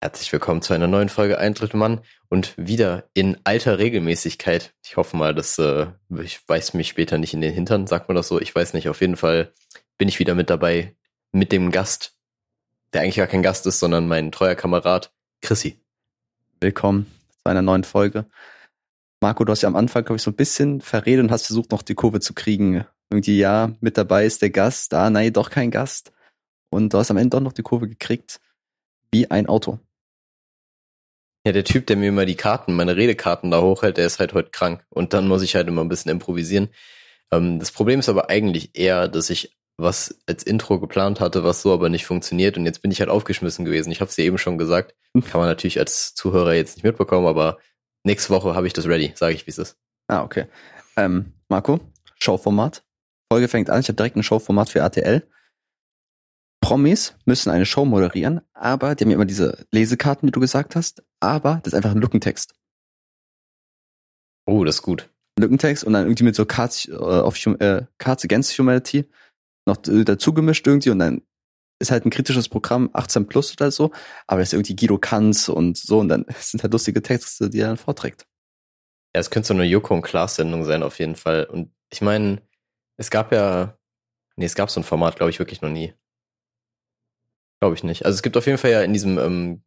Herzlich willkommen zu einer neuen Folge Eintritt Mann und wieder in alter Regelmäßigkeit. Ich hoffe mal, dass äh, ich weiß mich später nicht in den Hintern, sagt man das so. Ich weiß nicht. Auf jeden Fall bin ich wieder mit dabei mit dem Gast, der eigentlich gar kein Gast ist, sondern mein treuer Kamerad Chrissy. Willkommen zu einer neuen Folge. Marco, du hast ja am Anfang, glaube ich, so ein bisschen verredet und hast versucht, noch die Kurve zu kriegen. Irgendwie, ja, mit dabei ist der Gast, ah, nein, doch kein Gast. Und du hast am Ende doch noch die Kurve gekriegt, wie ein Auto. Ja, der Typ, der mir immer die Karten, meine Redekarten da hochhält, der ist halt heute krank. Und dann muss ich halt immer ein bisschen improvisieren. Ähm, das Problem ist aber eigentlich eher, dass ich was als Intro geplant hatte, was so aber nicht funktioniert. Und jetzt bin ich halt aufgeschmissen gewesen. Ich habe es dir eben schon gesagt. Kann man natürlich als Zuhörer jetzt nicht mitbekommen, aber nächste Woche habe ich das ready, sage ich, wie es ist. Ah, okay. Ähm, Marco, Showformat. Folge fängt an. Ich habe direkt ein Showformat für RTL. Promis müssen eine Show moderieren, aber die haben ja immer diese Lesekarten, wie du gesagt hast, aber das ist einfach ein Lückentext. Oh, das ist gut. Lückentext und dann irgendwie mit so Cards, äh, of, äh, Cards Against Humanity noch dazu gemischt irgendwie und dann ist halt ein kritisches Programm, 18 plus oder so, aber das ist irgendwie Guido Kanz und so und dann sind halt lustige Texte, die er dann vorträgt. Ja, es könnte so eine Joko und Klaas Sendung sein auf jeden Fall und ich meine, es gab ja, nee, es gab so ein Format, glaube ich, wirklich noch nie. Glaube ich nicht. Also es gibt auf jeden Fall ja in diesem, ähm,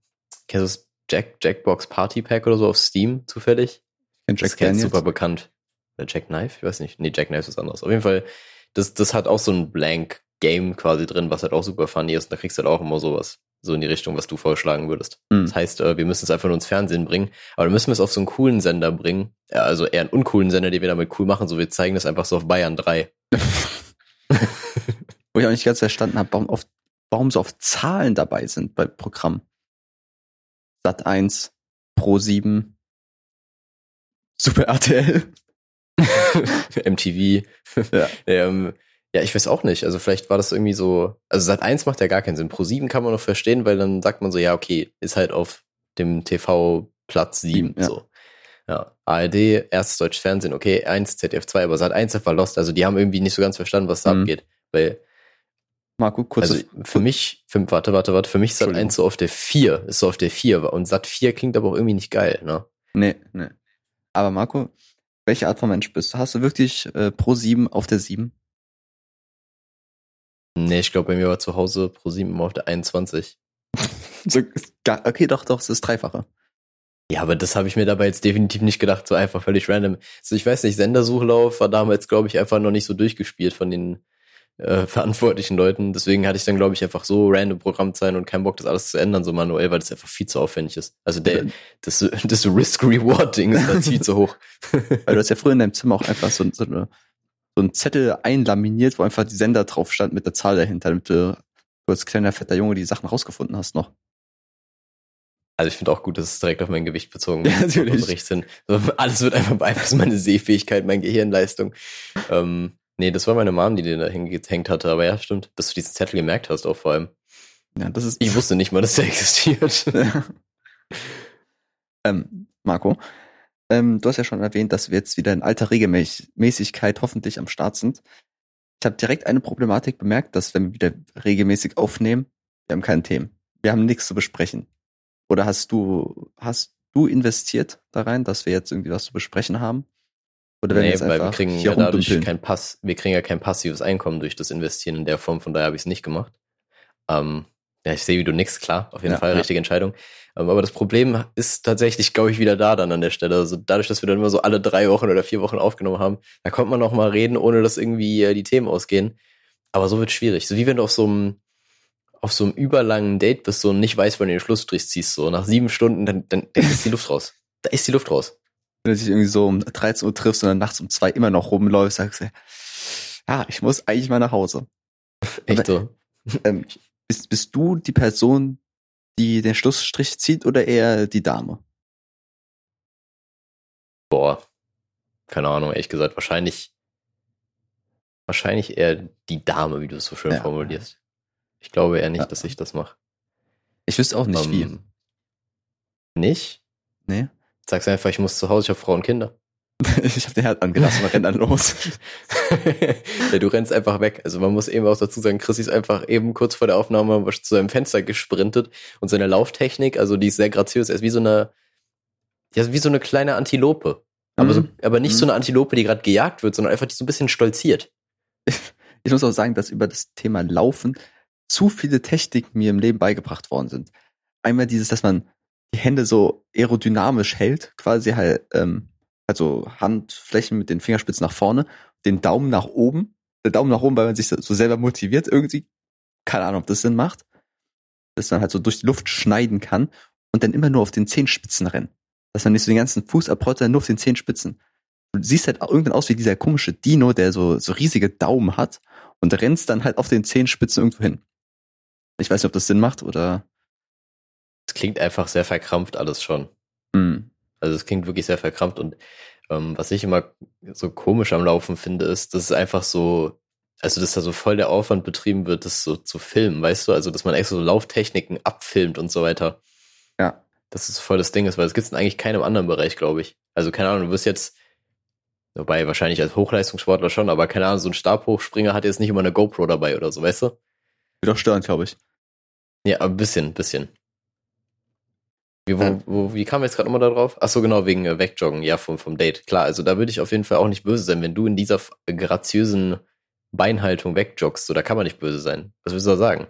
kennst du das Jack, Jackbox Party Pack oder so auf Steam zufällig? Jack das ist super bekannt. Oder Jack Knife? Ich weiß nicht. Nee, Jack Knife ist was anderes. Auf jeden Fall, das, das hat auch so ein Blank Game quasi drin, was halt auch super funny ist. Und da kriegst du halt auch immer sowas. So in die Richtung, was du vorschlagen würdest. Mhm. Das heißt, äh, wir müssen es einfach nur ins Fernsehen bringen. Aber dann müssen wir es auf so einen coolen Sender bringen. Also eher einen uncoolen Sender, den wir damit cool machen. So, wir zeigen das einfach so auf Bayern 3. Wo ich auch nicht ganz verstanden habe, warum auf warum so oft Zahlen dabei sind bei Programm. Sat 1, Pro 7, Super RTL, MTV. Ja. ähm, ja, ich weiß auch nicht. Also vielleicht war das irgendwie so. Also Sat 1 macht ja gar keinen Sinn. Pro 7 kann man noch verstehen, weil dann sagt man so, ja, okay, ist halt auf dem TV Platz 7. Ja. So. Ja. ARD, erstes deutsches Fernsehen, okay, 1, ZDF 2, aber Sat 1 war Lost. Also die haben irgendwie nicht so ganz verstanden, was da mhm. abgeht. Weil Marco, kurz. Also für mich, für, warte, warte, warte, für mich Sat 1 so auf der 4, ist so auf der 4 und Sat 4 klingt aber auch irgendwie nicht geil, ne? Nee, nee. Aber Marco, welche Art von Mensch bist du? Hast du wirklich äh, Pro 7 auf der 7? Nee, ich glaube, bei mir war zu Hause Pro 7 immer auf der 21. so, okay, doch, doch, es ist Dreifache. Ja, aber das habe ich mir dabei jetzt definitiv nicht gedacht, so einfach völlig random. Also ich weiß nicht, Sendersuchlauf war damals, glaube ich, einfach noch nicht so durchgespielt von den äh, verantwortlichen Leuten. Deswegen hatte ich dann, glaube ich, einfach so random Programmzeilen und keinen Bock, das alles zu ändern, so manuell, weil das einfach viel zu aufwendig ist. Also der, das, das Risk-Reward-Ding ist halt viel zu hoch. weil du hast ja früher in deinem Zimmer auch einfach so, so, eine, so ein Zettel einlaminiert, wo einfach die Sender drauf stand mit der Zahl dahinter, damit du, du als kleiner fetter Junge die Sachen rausgefunden hast noch. Also ich finde auch gut, dass es direkt auf mein Gewicht bezogen ja, natürlich. sind. Also alles wird einfach beeinflussen, meine Sehfähigkeit, meine Gehirnleistung. Ähm, Nee, das war meine Mom, die den da hingehängt hatte. Aber ja, stimmt, dass du diesen Zettel gemerkt hast auch vor allem. Ja, das ist. Ich wusste nicht mal, dass der existiert. Ja. ähm, Marco, ähm, du hast ja schon erwähnt, dass wir jetzt wieder in alter Regelmäßigkeit hoffentlich am Start sind. Ich habe direkt eine Problematik bemerkt, dass wenn wir wieder regelmäßig aufnehmen, wir haben keine Themen. Wir haben nichts zu besprechen. Oder hast du, hast du investiert da rein, dass wir jetzt irgendwie was zu besprechen haben? Oder wenn nee, weil wir kriegen ja dadurch kein Pass, wir kriegen ja kein passives Einkommen durch das Investieren in der Form, von daher habe ich es nicht gemacht. Ähm, ja, ich sehe, wie du nix, klar, auf jeden ja, Fall, ja. richtige Entscheidung. Ähm, aber das Problem ist tatsächlich, glaube ich, wieder da dann an der Stelle. Also dadurch, dass wir dann immer so alle drei Wochen oder vier Wochen aufgenommen haben, da kommt man auch mal reden, ohne dass irgendwie äh, die Themen ausgehen. Aber so wird schwierig. So wie wenn du auf so einem auf so einem überlangen Date bist so und nicht weißt, wann du den Schlussstrich ziehst. So nach sieben Stunden, dann, dann, dann ist die Luft raus. Da ist die Luft raus wenn du dich irgendwie so um 13 Uhr triffst und dann nachts um zwei immer noch rumläufst, sagst du, ja, ich muss eigentlich mal nach Hause. Echt so? Ähm, bist, bist du die Person, die den Schlussstrich zieht oder eher die Dame? Boah, keine Ahnung, ehrlich gesagt, wahrscheinlich, wahrscheinlich eher die Dame, wie du es so schön ja. formulierst. Ich glaube eher nicht, ja. dass ich das mache. Ich wüsste auch nicht um, wie. Nicht? Nee. Sagst einfach, ich muss zu Hause, ich habe Frau und Kinder. ich habe den Herd angelassen und renn dann los. ja, du rennst einfach weg. Also man muss eben auch dazu sagen, Chris ist einfach eben kurz vor der Aufnahme zu seinem Fenster gesprintet und seine Lauftechnik, also die ist sehr graziös, er ist wie so eine, ja, wie so eine kleine Antilope. Aber, so, mhm. aber nicht mhm. so eine Antilope, die gerade gejagt wird, sondern einfach die so ein bisschen stolziert. Ich muss auch sagen, dass über das Thema Laufen zu viele Techniken mir im Leben beigebracht worden sind. Einmal dieses, dass man die Hände so aerodynamisch hält, quasi halt, ähm, also Handflächen mit den Fingerspitzen nach vorne, den Daumen nach oben, der Daumen nach oben, weil man sich so selber motiviert irgendwie, keine Ahnung, ob das Sinn macht, dass man halt so durch die Luft schneiden kann und dann immer nur auf den Zehenspitzen rennen. Dass man nicht so den ganzen Fuß abrollt, sondern nur auf den Zehenspitzen. Du siehst halt irgendwann aus wie dieser komische Dino, der so, so riesige Daumen hat und rennst dann halt auf den Zehenspitzen irgendwo hin. Ich weiß nicht, ob das Sinn macht oder. Es klingt einfach sehr verkrampft alles schon. Mhm. Also es klingt wirklich sehr verkrampft und ähm, was ich immer so komisch am Laufen finde, ist, dass es einfach so, also dass da so voll der Aufwand betrieben wird, das so zu filmen, weißt du? Also dass man extra so Lauftechniken abfilmt und so weiter. Ja. Das ist voll das Ding ist, weil es gibt es eigentlich keinem anderen Bereich, glaube ich. Also keine Ahnung, du wirst jetzt, wobei wahrscheinlich als Hochleistungssportler schon, aber keine Ahnung, so ein Stabhochspringer hat jetzt nicht immer eine GoPro dabei oder so, weißt du? Wird auch stören, glaube ich. Ja, ein bisschen, bisschen. Wie, wo, wo, wie kam jetzt gerade nochmal da drauf? Ach so, genau, wegen äh, Wegjoggen, ja, vom, vom Date. Klar, also da würde ich auf jeden Fall auch nicht böse sein, wenn du in dieser graziösen Beinhaltung wegjoggst. So, da kann man nicht böse sein. Was willst du da sagen?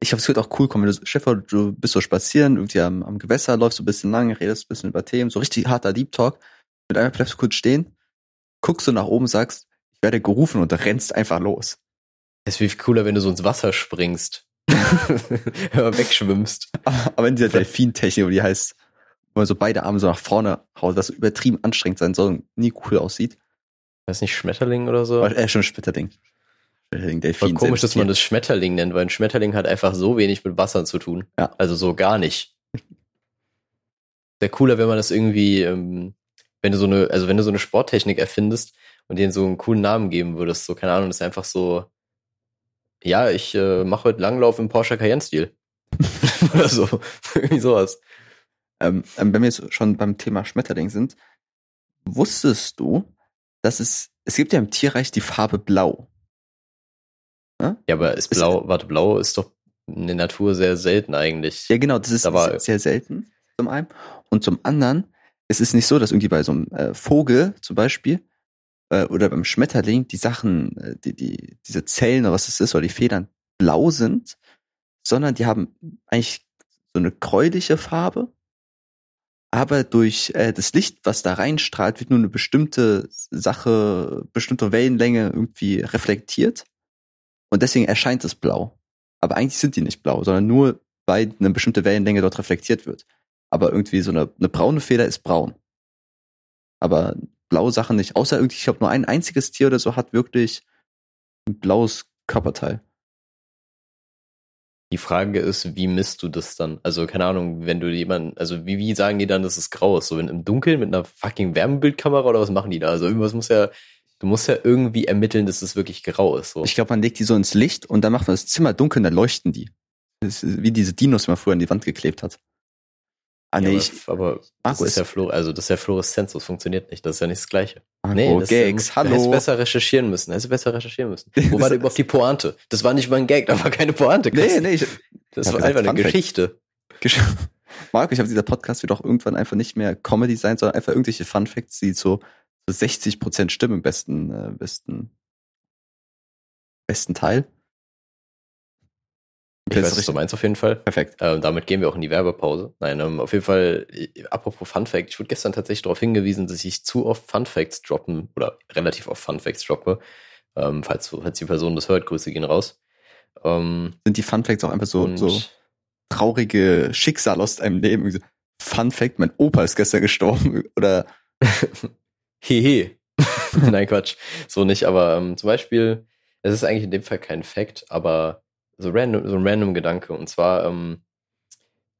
Ich glaube, es wird auch cool kommen, wenn du, bist so spazieren, irgendwie am, am Gewässer, läufst so ein bisschen lang, redest ein bisschen über Themen, so richtig harter Deep Talk. Mit einmal bleibst du kurz stehen, guckst du nach oben, sagst, ich werde gerufen und rennst einfach los. Es wäre viel cooler, wenn du so ins Wasser springst. wegschwimmst. Aber in dieser Delfin-Technik, die heißt, wo man so beide Arme so nach vorne haut, was übertrieben anstrengend sein soll und nie cool aussieht. Weiß nicht, Schmetterling oder so? Äh, schon Schmetterling. Schmetterling, Delfin. Voll komisch, dass man das Schmetterling nennt, weil ein Schmetterling hat einfach so wenig mit Wasser zu tun. Ja. Also so gar nicht. Wäre cooler, wenn man das irgendwie, ähm, wenn du so eine, also wenn du so eine Sporttechnik erfindest und denen so einen coolen Namen geben würdest, so, keine Ahnung, das ist einfach so, ja, ich äh, mache heute Langlauf im Porsche Cayenne-Stil. Oder so. Irgendwie sowas. Ähm, ähm, wenn wir jetzt schon beim Thema Schmetterling sind, wusstest du, dass es, es gibt ja im Tierreich die Farbe Blau. Ja, ja aber ist Blau, ist, warte, Blau ist doch in der Natur sehr selten eigentlich. Ja, genau, das ist da sehr, sehr selten, zum einen. Und zum anderen, es ist nicht so, dass irgendwie bei so einem äh, Vogel zum Beispiel äh, oder beim Schmetterling die Sachen, äh, die, die, diese Zellen oder was es ist, oder die Federn blau sind, sondern die haben eigentlich so eine gräuliche Farbe, aber durch äh, das Licht, was da reinstrahlt, wird nur eine bestimmte Sache, bestimmte Wellenlänge irgendwie reflektiert und deswegen erscheint es blau. Aber eigentlich sind die nicht blau, sondern nur weil eine bestimmte Wellenlänge dort reflektiert wird. Aber irgendwie so eine, eine braune Feder ist braun. Aber blaue Sachen nicht. Außer irgendwie, ich glaube, nur ein einziges Tier oder so hat wirklich ein blaues Körperteil. Die Frage ist, wie misst du das dann? Also, keine Ahnung, wenn du jemanden, also wie, wie sagen die dann, dass es grau ist? So wenn im Dunkeln mit einer fucking Wärmebildkamera oder was machen die da? Also irgendwas muss ja, du musst ja irgendwie ermitteln, dass es wirklich grau ist. So. Ich glaube, man legt die so ins Licht und dann macht man das Zimmer dunkel und dann leuchten die. Das ist wie diese Dinos, die man früher an die Wand geklebt hat. Ah, nee, ja, ich, aber, das ist ja Fluor, also das ist ja Fluoreszenz, das funktioniert nicht, das ist ja nicht das Gleiche. Marco, nee, das Gags, ist, hallo. Hättest besser recherchieren müssen, hättest besser recherchieren müssen. Wo war denn überhaupt die Pointe? Das war nicht mal ein Gag, da war keine Pointe. Nee, nee, ich, das war einfach eine Geschichte. Gesch Marco, ich habe dieser Podcast wird auch irgendwann einfach nicht mehr Comedy sein, sondern einfach irgendwelche Fun Facts, die so, so 60 Prozent stimmen im besten, äh, besten, besten Teil. Ich weiß, was du meinst auf jeden Fall. Perfekt. Ähm, damit gehen wir auch in die Werbepause. Nein, ähm, auf jeden Fall, äh, apropos Fun Fact, ich wurde gestern tatsächlich darauf hingewiesen, dass ich zu oft Fun Facts droppen oder relativ oft Fun Facts droppe. Ähm, falls, falls die Person das hört, Grüße gehen raus. Ähm, Sind die Fun Facts auch einfach so, so traurige Schicksal aus einem Leben? Fun Fact, mein Opa ist gestern gestorben oder Hehe. Nein, Quatsch. So nicht, aber ähm, zum Beispiel, es ist eigentlich in dem Fall kein Fact, aber so random, so ein random Gedanke. Und zwar ähm,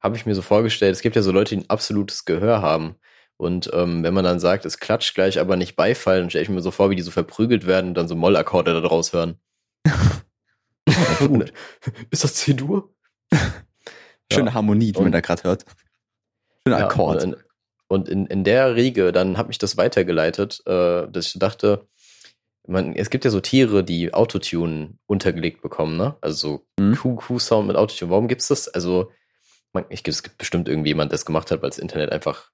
habe ich mir so vorgestellt, es gibt ja so Leute, die ein absolutes Gehör haben. Und ähm, wenn man dann sagt, es klatscht gleich, aber nicht Beifall, dann stelle ich mir so vor, wie die so verprügelt werden und dann so Mollakkorde da draus hören. ist das C-Dur? Schöne ja. Harmonie, die und, man da gerade hört. Schöner ja, Akkord. Und, Und in, in der Riege, dann hat mich das weitergeleitet, äh, dass ich dachte, man, es gibt ja so Tiere, die Autotune untergelegt bekommen, ne? Also so mhm. Kuh-Sound mit Autotune. Warum gibt's das? Also, man, ich, es gibt bestimmt irgendwie jemand, der es gemacht hat, weil das Internet einfach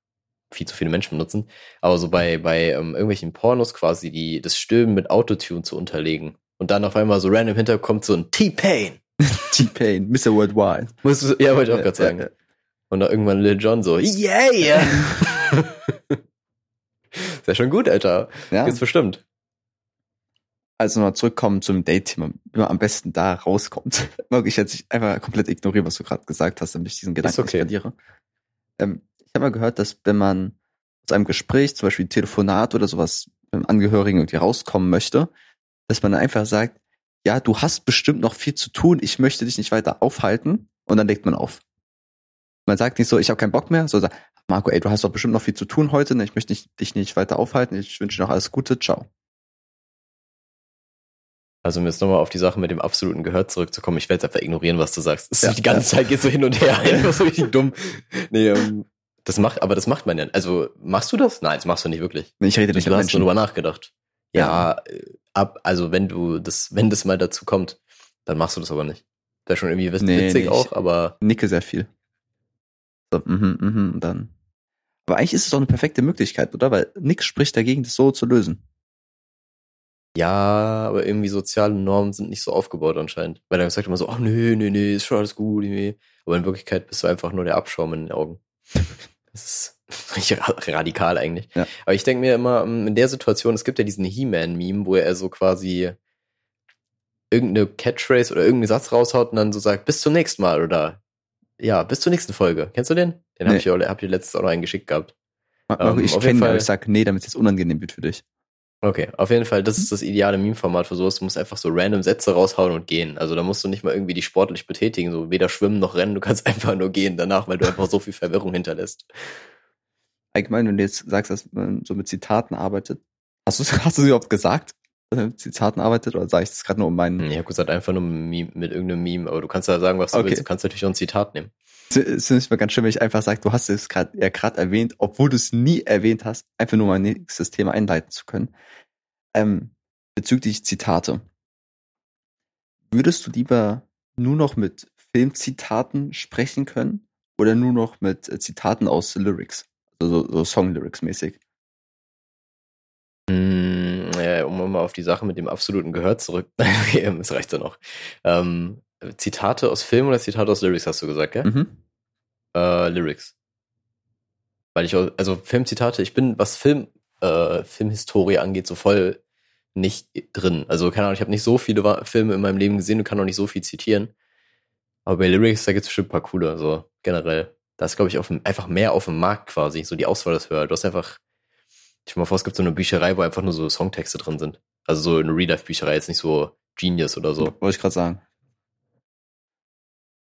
viel zu viele Menschen benutzen. Aber so bei, bei ähm, irgendwelchen Pornos quasi, die das Stöben mit Autotune zu unterlegen. Und dann auf einmal so random hinterher kommt so ein T-Pain. T-Pain, Mr. Worldwide. Musst du, ja, wollte ich auch gerade sagen. Und dann irgendwann Lil John so, yeah! yeah. ist ja schon gut, Alter. Ja. Jetzt bestimmt. Also mal zurückkommen zum Date-Thema, wie man am besten da rauskommt. ich jetzt einfach komplett ignoriere, was du gerade gesagt hast, damit ich diesen Gedanken okay. verliere. Ähm, ich habe mal gehört, dass wenn man aus einem Gespräch, zum Beispiel Telefonat oder sowas, mit einem Angehörigen irgendwie rauskommen möchte, dass man einfach sagt, ja, du hast bestimmt noch viel zu tun, ich möchte dich nicht weiter aufhalten und dann legt man auf. Man sagt nicht so, ich habe keinen Bock mehr, sondern Marco, ey, du hast doch bestimmt noch viel zu tun heute, ne? ich möchte nicht, dich nicht weiter aufhalten, ich wünsche dir noch alles Gute, ciao. Also um jetzt nochmal auf die Sache mit dem absoluten Gehör zurückzukommen, ich werde jetzt einfach ignorieren, was du sagst. Ja, die ganze. Zeit geht so hin und her, einfach so richtig dumm. Nee, ähm, das macht, aber das macht man ja. Also machst du das? Nein, das machst du nicht wirklich. Ich rede nicht du hast schon drüber nachgedacht. Ja, ja, äh, ab, also wenn du das, wenn das mal dazu kommt, dann machst du das aber nicht. Wäre schon irgendwie witzig nee, nee, auch, aber. Nicke sehr viel. So, mhm, mhm, dann. Aber eigentlich ist es doch eine perfekte Möglichkeit, oder? Weil nix spricht dagegen, das so zu lösen. Ja, aber irgendwie soziale Normen sind nicht so aufgebaut anscheinend. Weil er sagt immer so, ach nö, nö, nö, ist schon alles gut. Nee. Aber in Wirklichkeit bist du einfach nur der Abschaum in den Augen. Das ist richtig radikal eigentlich. Ja. Aber ich denke mir immer, ähm, in der Situation, es gibt ja diesen He-Man-Meme, wo er so quasi irgendeine Catchphrase oder irgendeinen Satz raushaut und dann so sagt, bis zum nächsten Mal oder ja, bis zur nächsten Folge. Kennst du den? Den nee. habe ich, hab ich letztes auch noch einen geschickt gehabt. Ähm, ich kenne aber ich sag, nee, damit es jetzt unangenehm wird für dich. Okay, auf jeden Fall, das ist das ideale Meme-Format für sowas. Du musst einfach so random Sätze raushauen und gehen. Also da musst du nicht mal irgendwie die sportlich betätigen, so weder schwimmen noch rennen, du kannst einfach nur gehen danach, weil du einfach so viel Verwirrung hinterlässt. Allgemein, wenn du jetzt sagst, dass man so mit Zitaten arbeitet, hast du hast du sie überhaupt gesagt? Mit Zitaten arbeitet oder sage ich das gerade nur um meinen? Ich habe gesagt, einfach nur mit, mit irgendeinem Meme, aber du kannst ja sagen, was du okay. willst. Du kannst natürlich auch ein Zitat nehmen. Es ist mal ganz schön, wenn ich einfach sage, du hast es gerade ja gerade erwähnt, obwohl du es nie erwähnt hast, einfach nur mein nächstes Thema einleiten zu können. Ähm, bezüglich Zitate. Würdest du lieber nur noch mit Filmzitaten sprechen können oder nur noch mit äh, Zitaten aus Lyrics? Also so, so Song-Lyrics mäßig? Mm, um mal auf die Sache mit dem absoluten Gehör zurück. das reicht ja noch. Ähm, Zitate aus Film oder Zitate aus Lyrics hast du gesagt, gell? Mhm. Äh, Lyrics. Weil ich, also Filmzitate, ich bin, was Film, äh, Filmhistorie angeht, so voll nicht drin. Also keine Ahnung, ich habe nicht so viele Filme in meinem Leben gesehen und kann auch nicht so viel zitieren. Aber bei Lyrics, da gibt's bestimmt ein paar coole, so generell. Da ist, glaube ich, auf einfach mehr auf dem Markt quasi, so die Auswahl ist höher. Du hast einfach, ich stell mal vor, es gibt so eine Bücherei, wo einfach nur so Songtexte drin sind. Also so eine Real-Life-Bücherei, jetzt nicht so Genius oder so. Wollte ich gerade sagen.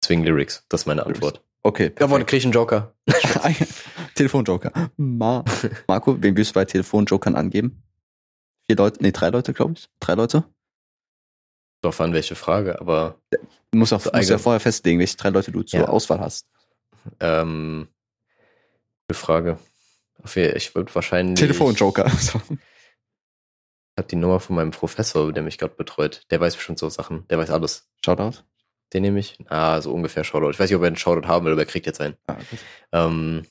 Deswegen Lyrics, das ist meine Lyrics. Antwort. Okay. Perfekt. Jawohl, krieg ich einen Joker. Telefonjoker. Ma Marco, wen willst du bei Telefonjokern angeben? Vier Leute, nee, drei Leute, glaube ich. Drei Leute. Doch an welche Frage, aber. Du musst, auch, musst ja vorher festlegen, welche drei Leute du zur ja. Auswahl hast. Ähm, gute Frage. Ich würde wahrscheinlich. Telefonjoker. Ich habe die Nummer von meinem Professor, der mich gerade betreut. Der weiß bestimmt so Sachen. Der weiß alles. Shoutout? Den nehme ich. Ah, so ungefähr Shoutout. Ich weiß nicht, ob er einen Shoutout haben will, aber er kriegt jetzt einen. Ah, okay. ähm,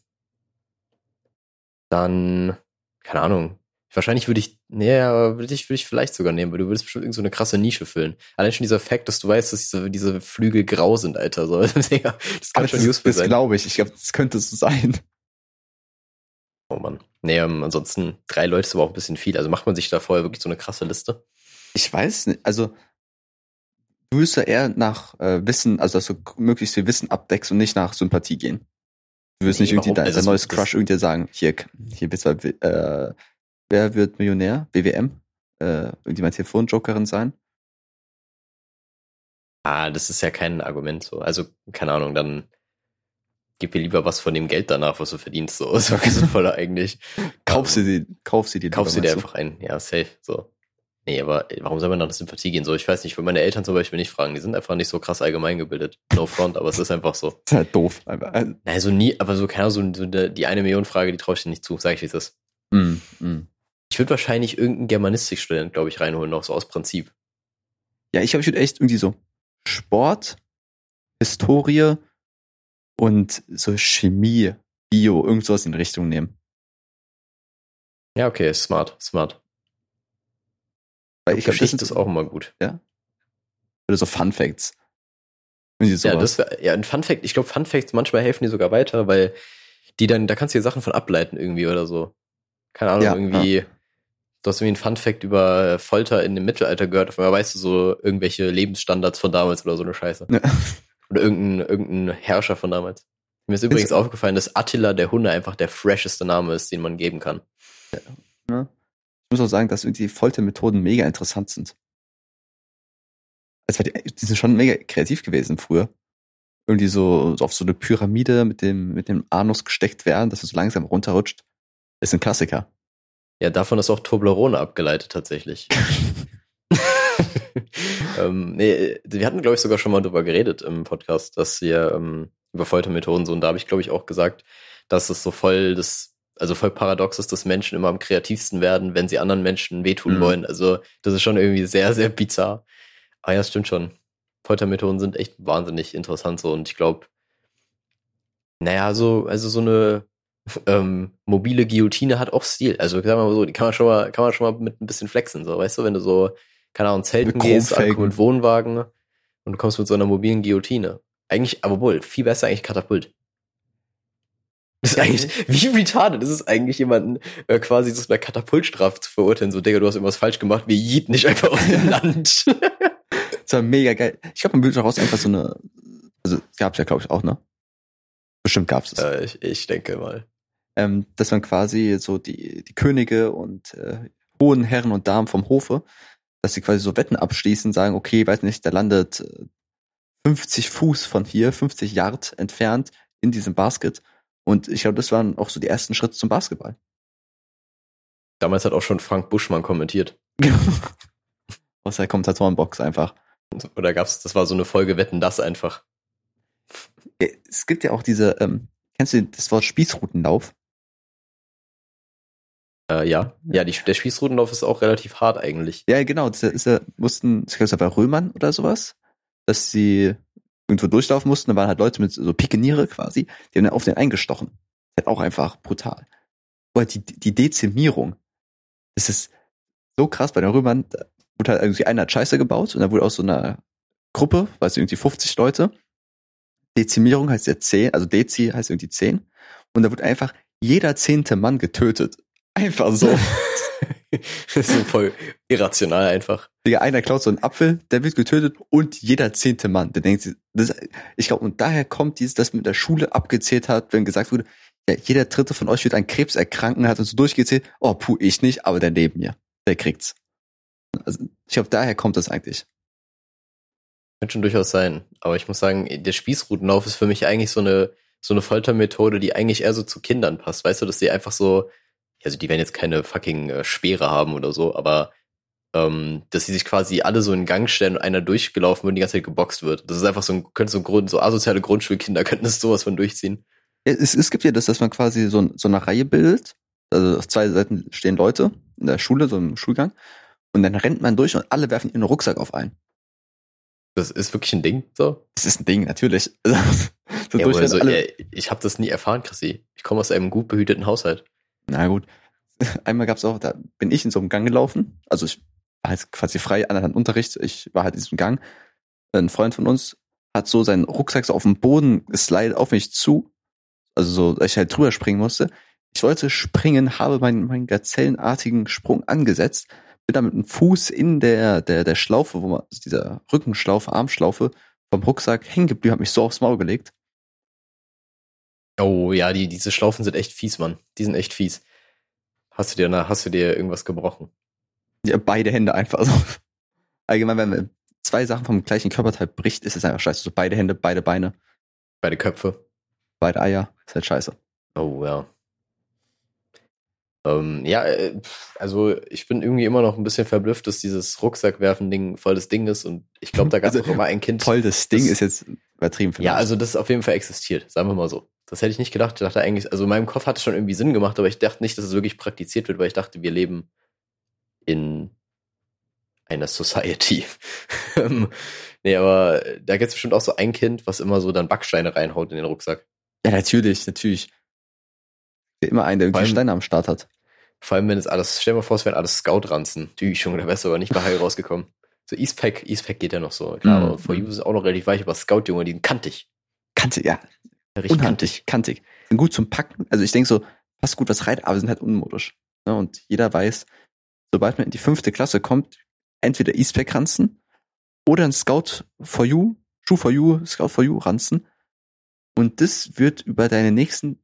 dann, keine Ahnung. Wahrscheinlich würde ich, nee, aber würde ich, würde ich vielleicht sogar nehmen, weil du würdest bestimmt irgend so eine krasse Nische füllen. Allein schon dieser Fakt, dass du weißt, dass diese, diese Flügel grau sind, Alter. So. das kann aber schon das, useful das sein. Das glaube ich. Ich glaube, das könnte so sein. Oh Mann. Nee, ähm, ansonsten drei Leute ist aber auch ein bisschen viel. Also macht man sich da vorher wirklich so eine krasse Liste? Ich weiß nicht. Also du wirst ja eher nach äh, Wissen, also dass du möglichst viel Wissen abdeckst und nicht nach Sympathie gehen. Du wirst nee, nicht irgendwie dein, dein neues Crush irgendwie sagen, hier, hier bist du, äh, wer wird Millionär? BWM? Äh, irgendjemand Telefonjokerin sein? Ah, das ist ja kein Argument so. Also, keine Ahnung, dann gib mir lieber was von dem Geld danach, was du verdienst. So okay sinnvoller eigentlich. kauf sie die, kauf sie die. Kauf sie dir einfach ein. Ja, safe. So. Nee, aber warum soll man nach Sympathie gehen? So, ich weiß nicht, ich will meine Eltern zum Beispiel nicht fragen. Die sind einfach nicht so krass allgemein gebildet. No front, aber es ist einfach so. Das ist halt doof. Naja, so nie, aber so, keine Ahnung, so, so die eine Million Frage, die traue ich dir nicht zu, sag ich, wie es ist. Mm, mm. Ich würde wahrscheinlich irgendeinen Germanistikstudent, glaube ich, reinholen, noch so aus Prinzip. Ja, ich glaube, ich würde echt irgendwie so Sport, Historie und so Chemie, Bio, irgend sowas in die Richtung nehmen. Ja, okay, smart, smart. Weil ich Geschichte ist auch immer gut. Ja. Oder so Fun Facts. Ja, das wär, ja, ein Fun Fact, ich glaube, Fun Facts manchmal helfen die sogar weiter, weil die dann, da kannst du dir Sachen von ableiten irgendwie oder so. Keine Ahnung, ja, irgendwie, ja. du hast irgendwie ein Fun Fact über Folter in dem Mittelalter gehört, auf einmal weißt du so irgendwelche Lebensstandards von damals oder so eine Scheiße. Ja. Oder irgendein, irgendein Herrscher von damals. Mir ist übrigens ist aufgefallen, dass Attila der Hunde einfach der fresheste Name ist, den man geben kann. Ja. Ich muss auch sagen, dass irgendwie Foltermethoden mega interessant sind. Also die, die sind schon mega kreativ gewesen früher. Irgendwie so, so auf so eine Pyramide mit dem, mit dem Anus gesteckt werden, dass es so langsam runterrutscht. Ist ein Klassiker. Ja, davon ist auch Toblerone abgeleitet tatsächlich. ähm, nee, wir hatten, glaube ich, sogar schon mal drüber geredet im Podcast, dass wir ähm, über Foltermethoden so, und da habe ich, glaube ich, auch gesagt, dass es so voll das, also voll paradox ist, dass Menschen immer am kreativsten werden, wenn sie anderen Menschen wehtun mhm. wollen. Also das ist schon irgendwie sehr, sehr bizarr. Ah ja, stimmt schon. Foltermethoden sind echt wahnsinnig interessant so und ich glaube, naja, so, also so eine ähm, mobile Guillotine hat auch Stil. Also sagen wir mal so, die kann man schon mal, kann man schon mal mit ein bisschen flexen, so, weißt du, wenn du so keine Ahnung, Zelten gehst, mit Wohnwagen und du kommst mit so einer mobilen Guillotine. Eigentlich, aber wohl, viel besser eigentlich Katapult. Das ist eigentlich, wie retarded ist es eigentlich, jemanden äh, quasi zu einer Katapultstrafe zu verurteilen? So, Digga, du hast irgendwas falsch gemacht, wir jieten nicht einfach aus dem Land. das war mega geil. Ich glaube, man will daraus einfach so eine, also gab's ja, glaube ich, auch, ne? Bestimmt gab's es. Äh, ich, ich denke mal. Ähm, dass man quasi so die, die Könige und äh, hohen Herren und Damen vom Hofe dass sie quasi so Wetten abschließen, sagen, okay, weiß nicht, der landet 50 äh, Fuß von hier, 50 Yard entfernt in diesem Basket. Und ich glaube, das waren auch so die ersten Schritte zum Basketball. Damals hat auch schon Frank Buschmann kommentiert. Aus der Kommentatorenbox einfach. Oder gab's, das war so eine Folge Wetten das einfach. Es gibt ja auch diese, ähm, kennst du das Wort Spießrutenlauf? Äh, ja, ja, die, der Spießrutenlauf ist auch relativ hart eigentlich. Ja, genau. Das ist ja, mussten, ich glaube, es war bei Römern oder sowas, dass sie irgendwo durchlaufen mussten. Da waren halt Leute mit so Pikeniere quasi, die haben dann auf den eingestochen. Das ist halt auch einfach brutal. Aber die, die Dezimierung, das ist so krass bei den Römern. Da wurde halt irgendwie einer hat Scheiße gebaut und da wurde aus so einer Gruppe, weiß irgendwie 50 Leute, Dezimierung heißt ja 10, also Dezi heißt irgendwie 10. Und da wurde einfach jeder zehnte Mann getötet. Einfach so. das ist so voll irrational einfach. Digga, einer klaut so einen Apfel, der wird getötet und jeder zehnte Mann. Der denkt sich, das, ich glaube, und daher kommt dieses, dass man in der Schule abgezählt hat, wenn gesagt wurde, ja, jeder dritte von euch wird an Krebs erkranken, hat uns so durchgezählt, oh, puh, ich nicht, aber der neben mir, der kriegt's. Also, ich glaube, daher kommt das eigentlich. Könnte schon durchaus sein. Aber ich muss sagen, der Spießrutenlauf ist für mich eigentlich so eine, so eine Foltermethode, die eigentlich eher so zu Kindern passt. Weißt du, dass sie einfach so, also die werden jetzt keine fucking äh, Speere haben oder so, aber ähm, dass sie sich quasi alle so in Gang stellen und einer durchgelaufen wird und die ganze Zeit geboxt wird. Das ist einfach so ein, könnte so ein Grund, so asoziale Grundschulkinder könnten das sowas von durchziehen. Es, es gibt ja das, dass man quasi so, so eine Reihe bildet. Also auf zwei Seiten stehen Leute in der Schule, so im Schulgang. Und dann rennt man durch und alle werfen ihren Rucksack auf einen. Das ist wirklich ein Ding, so? Das ist ein Ding, natürlich. so ja, also, ja, ich habe das nie erfahren, Chrissy. Ich komme aus einem gut behüteten Haushalt. Na gut. Einmal gab's auch, da bin ich in so einem Gang gelaufen. Also ich war halt quasi frei an einem Unterricht. Ich war halt in diesem Gang. Ein Freund von uns hat so seinen Rucksack so auf dem Boden geslidet auf mich zu. Also so, dass ich halt drüber springen musste. Ich wollte springen, habe meinen, meinen gazellenartigen Sprung angesetzt, bin dann mit dem Fuß in der, der, der Schlaufe, wo man, also dieser Rückenschlaufe, Armschlaufe vom Rucksack hängen geblieben, habe mich so aufs Maul gelegt. Oh ja, die, diese Schlaufen sind echt fies, Mann. Die sind echt fies. Hast du dir, hast du dir irgendwas gebrochen? Ja, beide Hände einfach so. Allgemein, wenn man zwei Sachen vom gleichen Körperteil bricht, ist es einfach scheiße. So beide Hände, beide Beine. Beide Köpfe. Beide Eier. Ist halt scheiße. Oh ja. Ähm, ja, äh, also ich bin irgendwie immer noch ein bisschen verblüfft, dass dieses Rucksackwerfen-Ding voll das Ding ist und ich glaube, da gab es also, auch immer ein Kind. Voll das Ding das, ist jetzt übertrieben. Vielleicht. Ja, also das ist auf jeden Fall existiert, sagen wir mal so. Das hätte ich nicht gedacht. Ich dachte eigentlich, also in meinem Kopf hat es schon irgendwie Sinn gemacht, aber ich dachte nicht, dass es wirklich praktiziert wird, weil ich dachte, wir leben in einer Society. nee, aber da gibt es bestimmt auch so ein Kind, was immer so dann Backsteine reinhaut in den Rucksack. Ja, natürlich, natürlich. Immer einen, der irgendwie Steine am Start hat. Vor allem, wenn es alles, stell dir mal vor, es wären alles Scout-Ranzen. Die Junge, da wärst du aber nicht bei Heil rausgekommen. So Eastpack, Eastpack geht ja noch so. Klar, mm. aber For You ist auch noch relativ weich, aber Scout, Junge, die sind kantig. Kantig, ja. Richtig kantig. Kantig. Sind gut zum Packen. Also ich denke so, passt gut was rein, aber sind halt unmodisch. Ne? Und jeder weiß, sobald man in die fünfte Klasse kommt, entweder Eastpack-Ranzen oder ein Scout for You, Shoe for You, Scout for You Ranzen. Und das wird über deine nächsten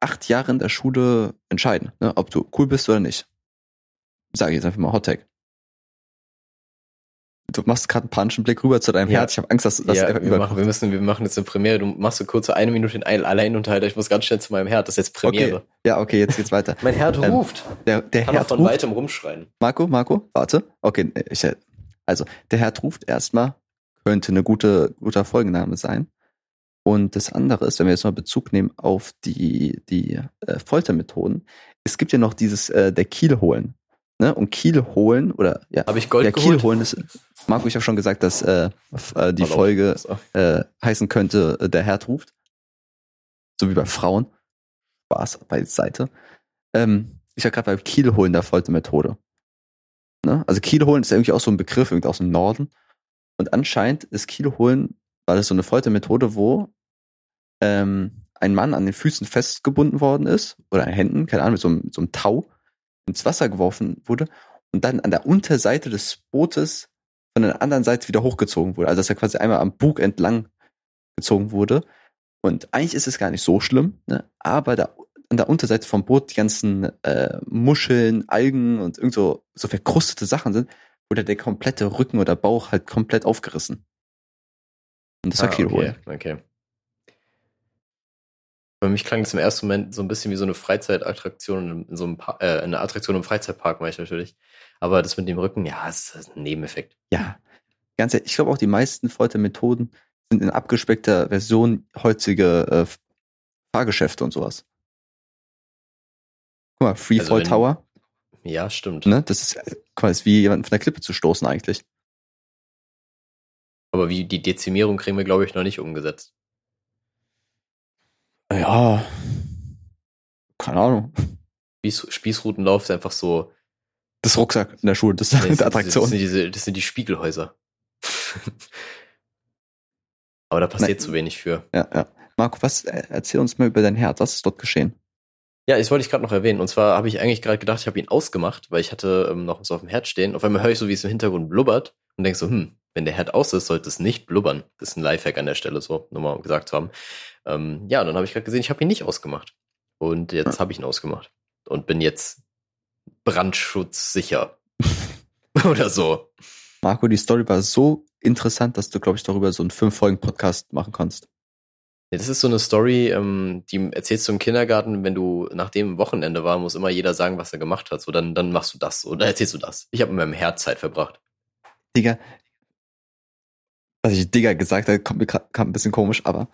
acht Jahre in der Schule entscheiden, ne, ob du cool bist oder nicht. Sage ich jetzt einfach mal Hot Tag. Du machst gerade einen panischen Blick rüber zu deinem ja. Herz. Ich habe Angst, dass das ja, einfach wir machen, wir müssen, wir machen jetzt eine Premiere. Du machst so kurz so eine Minute in allein unterhalten. Ich muss ganz schnell zu meinem Herd. Das ist jetzt Premiere. Okay. Ja, okay, jetzt geht's weiter. mein Herd ähm, ruft. Der, der Kann Herd von ruft. weitem rumschreien. Marco, Marco, warte. Okay, ich, also der Herd ruft erstmal. Könnte eine gute, guter Folgenname sein. Und das andere ist, wenn wir jetzt mal Bezug nehmen auf die, die äh, Foltermethoden, es gibt ja noch dieses äh, der Kiel holen. Ne? Und Kiel holen oder ja, Hab ich Gold geholt? Kiel holen ist, Marco, ich habe schon gesagt, dass äh, äh die Folge äh, heißen könnte, äh, der Herd ruft. So wie bei Frauen. Spaß beiseite. Ähm, ich war gerade bei Kiel holen der Foltermethode. Ne? Also Kiel holen ist ja irgendwie auch so ein Begriff irgendwie aus dem Norden. Und anscheinend ist Kiel holen war das so eine Foltermethode, wo ähm, ein Mann an den Füßen festgebunden worden ist, oder an Händen, keine Ahnung, mit so, einem, mit so einem Tau ins Wasser geworfen wurde und dann an der Unterseite des Bootes von der anderen Seite wieder hochgezogen wurde. Also dass er quasi einmal am Bug entlang gezogen wurde. Und eigentlich ist es gar nicht so schlimm, ne? aber da an der Unterseite vom Boot die ganzen äh, Muscheln, Algen und irgend so, so verkrustete Sachen sind, wurde der komplette Rücken oder Bauch halt komplett aufgerissen. Und das war ah. Okay, okay. Für mich klang das im ersten Moment so ein bisschen wie so eine Freizeitattraktion in so einem pa äh, eine Attraktion im Freizeitpark, meine ich natürlich. Aber das mit dem Rücken, ja, ist, ist ein Nebeneffekt. Ja. Ganz ehrlich, ich glaube auch die meisten Foltermethoden sind in abgespeckter Version heutige äh, Fahrgeschäfte und sowas. Guck mal, Free also Fall Tower. Ja, stimmt. Ne? Das ist äh, quasi wie jemanden von der Klippe zu stoßen eigentlich. Aber wie die Dezimierung kriegen wir, glaube ich, noch nicht umgesetzt. Ja. Keine Ahnung. Spieß, Spießrutenlauf ist einfach so. Das Rucksack in der Schule, das ist nee, eine Attraktion. Das sind, diese, das sind die Spiegelhäuser. Aber da passiert Nein. zu wenig für. Ja, ja. Marco, was, äh, erzähl uns mal über dein Herz. Was ist dort geschehen? Ja, das wollte ich gerade noch erwähnen. Und zwar habe ich eigentlich gerade gedacht, ich habe ihn ausgemacht, weil ich hatte ähm, noch was auf dem Herd stehen. Auf einmal höre ich so, wie es im Hintergrund blubbert und denk so, hm, wenn der Herd aus ist, sollte es nicht blubbern. Das ist ein Lifehack an der Stelle, so nur mal gesagt zu haben. Ähm, ja, dann habe ich gerade gesehen, ich habe ihn nicht ausgemacht. Und jetzt habe ich ihn ausgemacht. Und bin jetzt brandschutzsicher. Oder so. Marco, die Story war so interessant, dass du, glaube ich, darüber so einen Fünf-Folgen-Podcast machen kannst. Ja, das ist so eine Story, ähm, die erzählst du im Kindergarten, wenn du nach dem Wochenende war, muss immer jeder sagen, was er gemacht hat. So, dann, dann machst du das oder erzählst du das. Ich habe mit meinem Herz Zeit verbracht. Digga, was ich Digga gesagt habe, kommt mir kam ein bisschen komisch, aber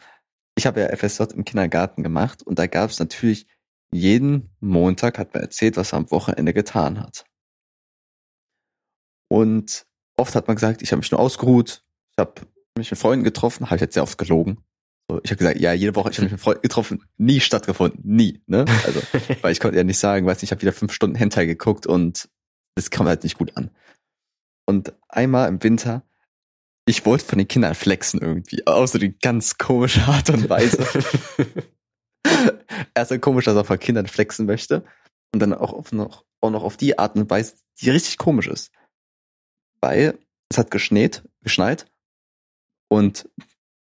ich habe ja FSJ im Kindergarten gemacht und da gab es natürlich jeden Montag hat man erzählt, was er am Wochenende getan hat. Und oft hat man gesagt, ich habe mich nur ausgeruht, ich habe mich mit Freunden getroffen, habe ich jetzt sehr oft gelogen. So, ich habe gesagt, ja, jede Woche ich habe mich mit Freunden getroffen, nie stattgefunden, nie, ne? Also, weil ich konnte ja nicht sagen, weiß nicht, ich habe wieder fünf Stunden Hentai geguckt und das kam halt nicht gut an. Und einmal im Winter ich wollte von den Kindern flexen irgendwie, außer die ganz komische Art und Weise. Erst ein komisch, dass er von Kindern flexen möchte und dann auch, noch, auch noch auf die Art und Weise, die richtig komisch ist. Weil es hat geschneit, geschneit und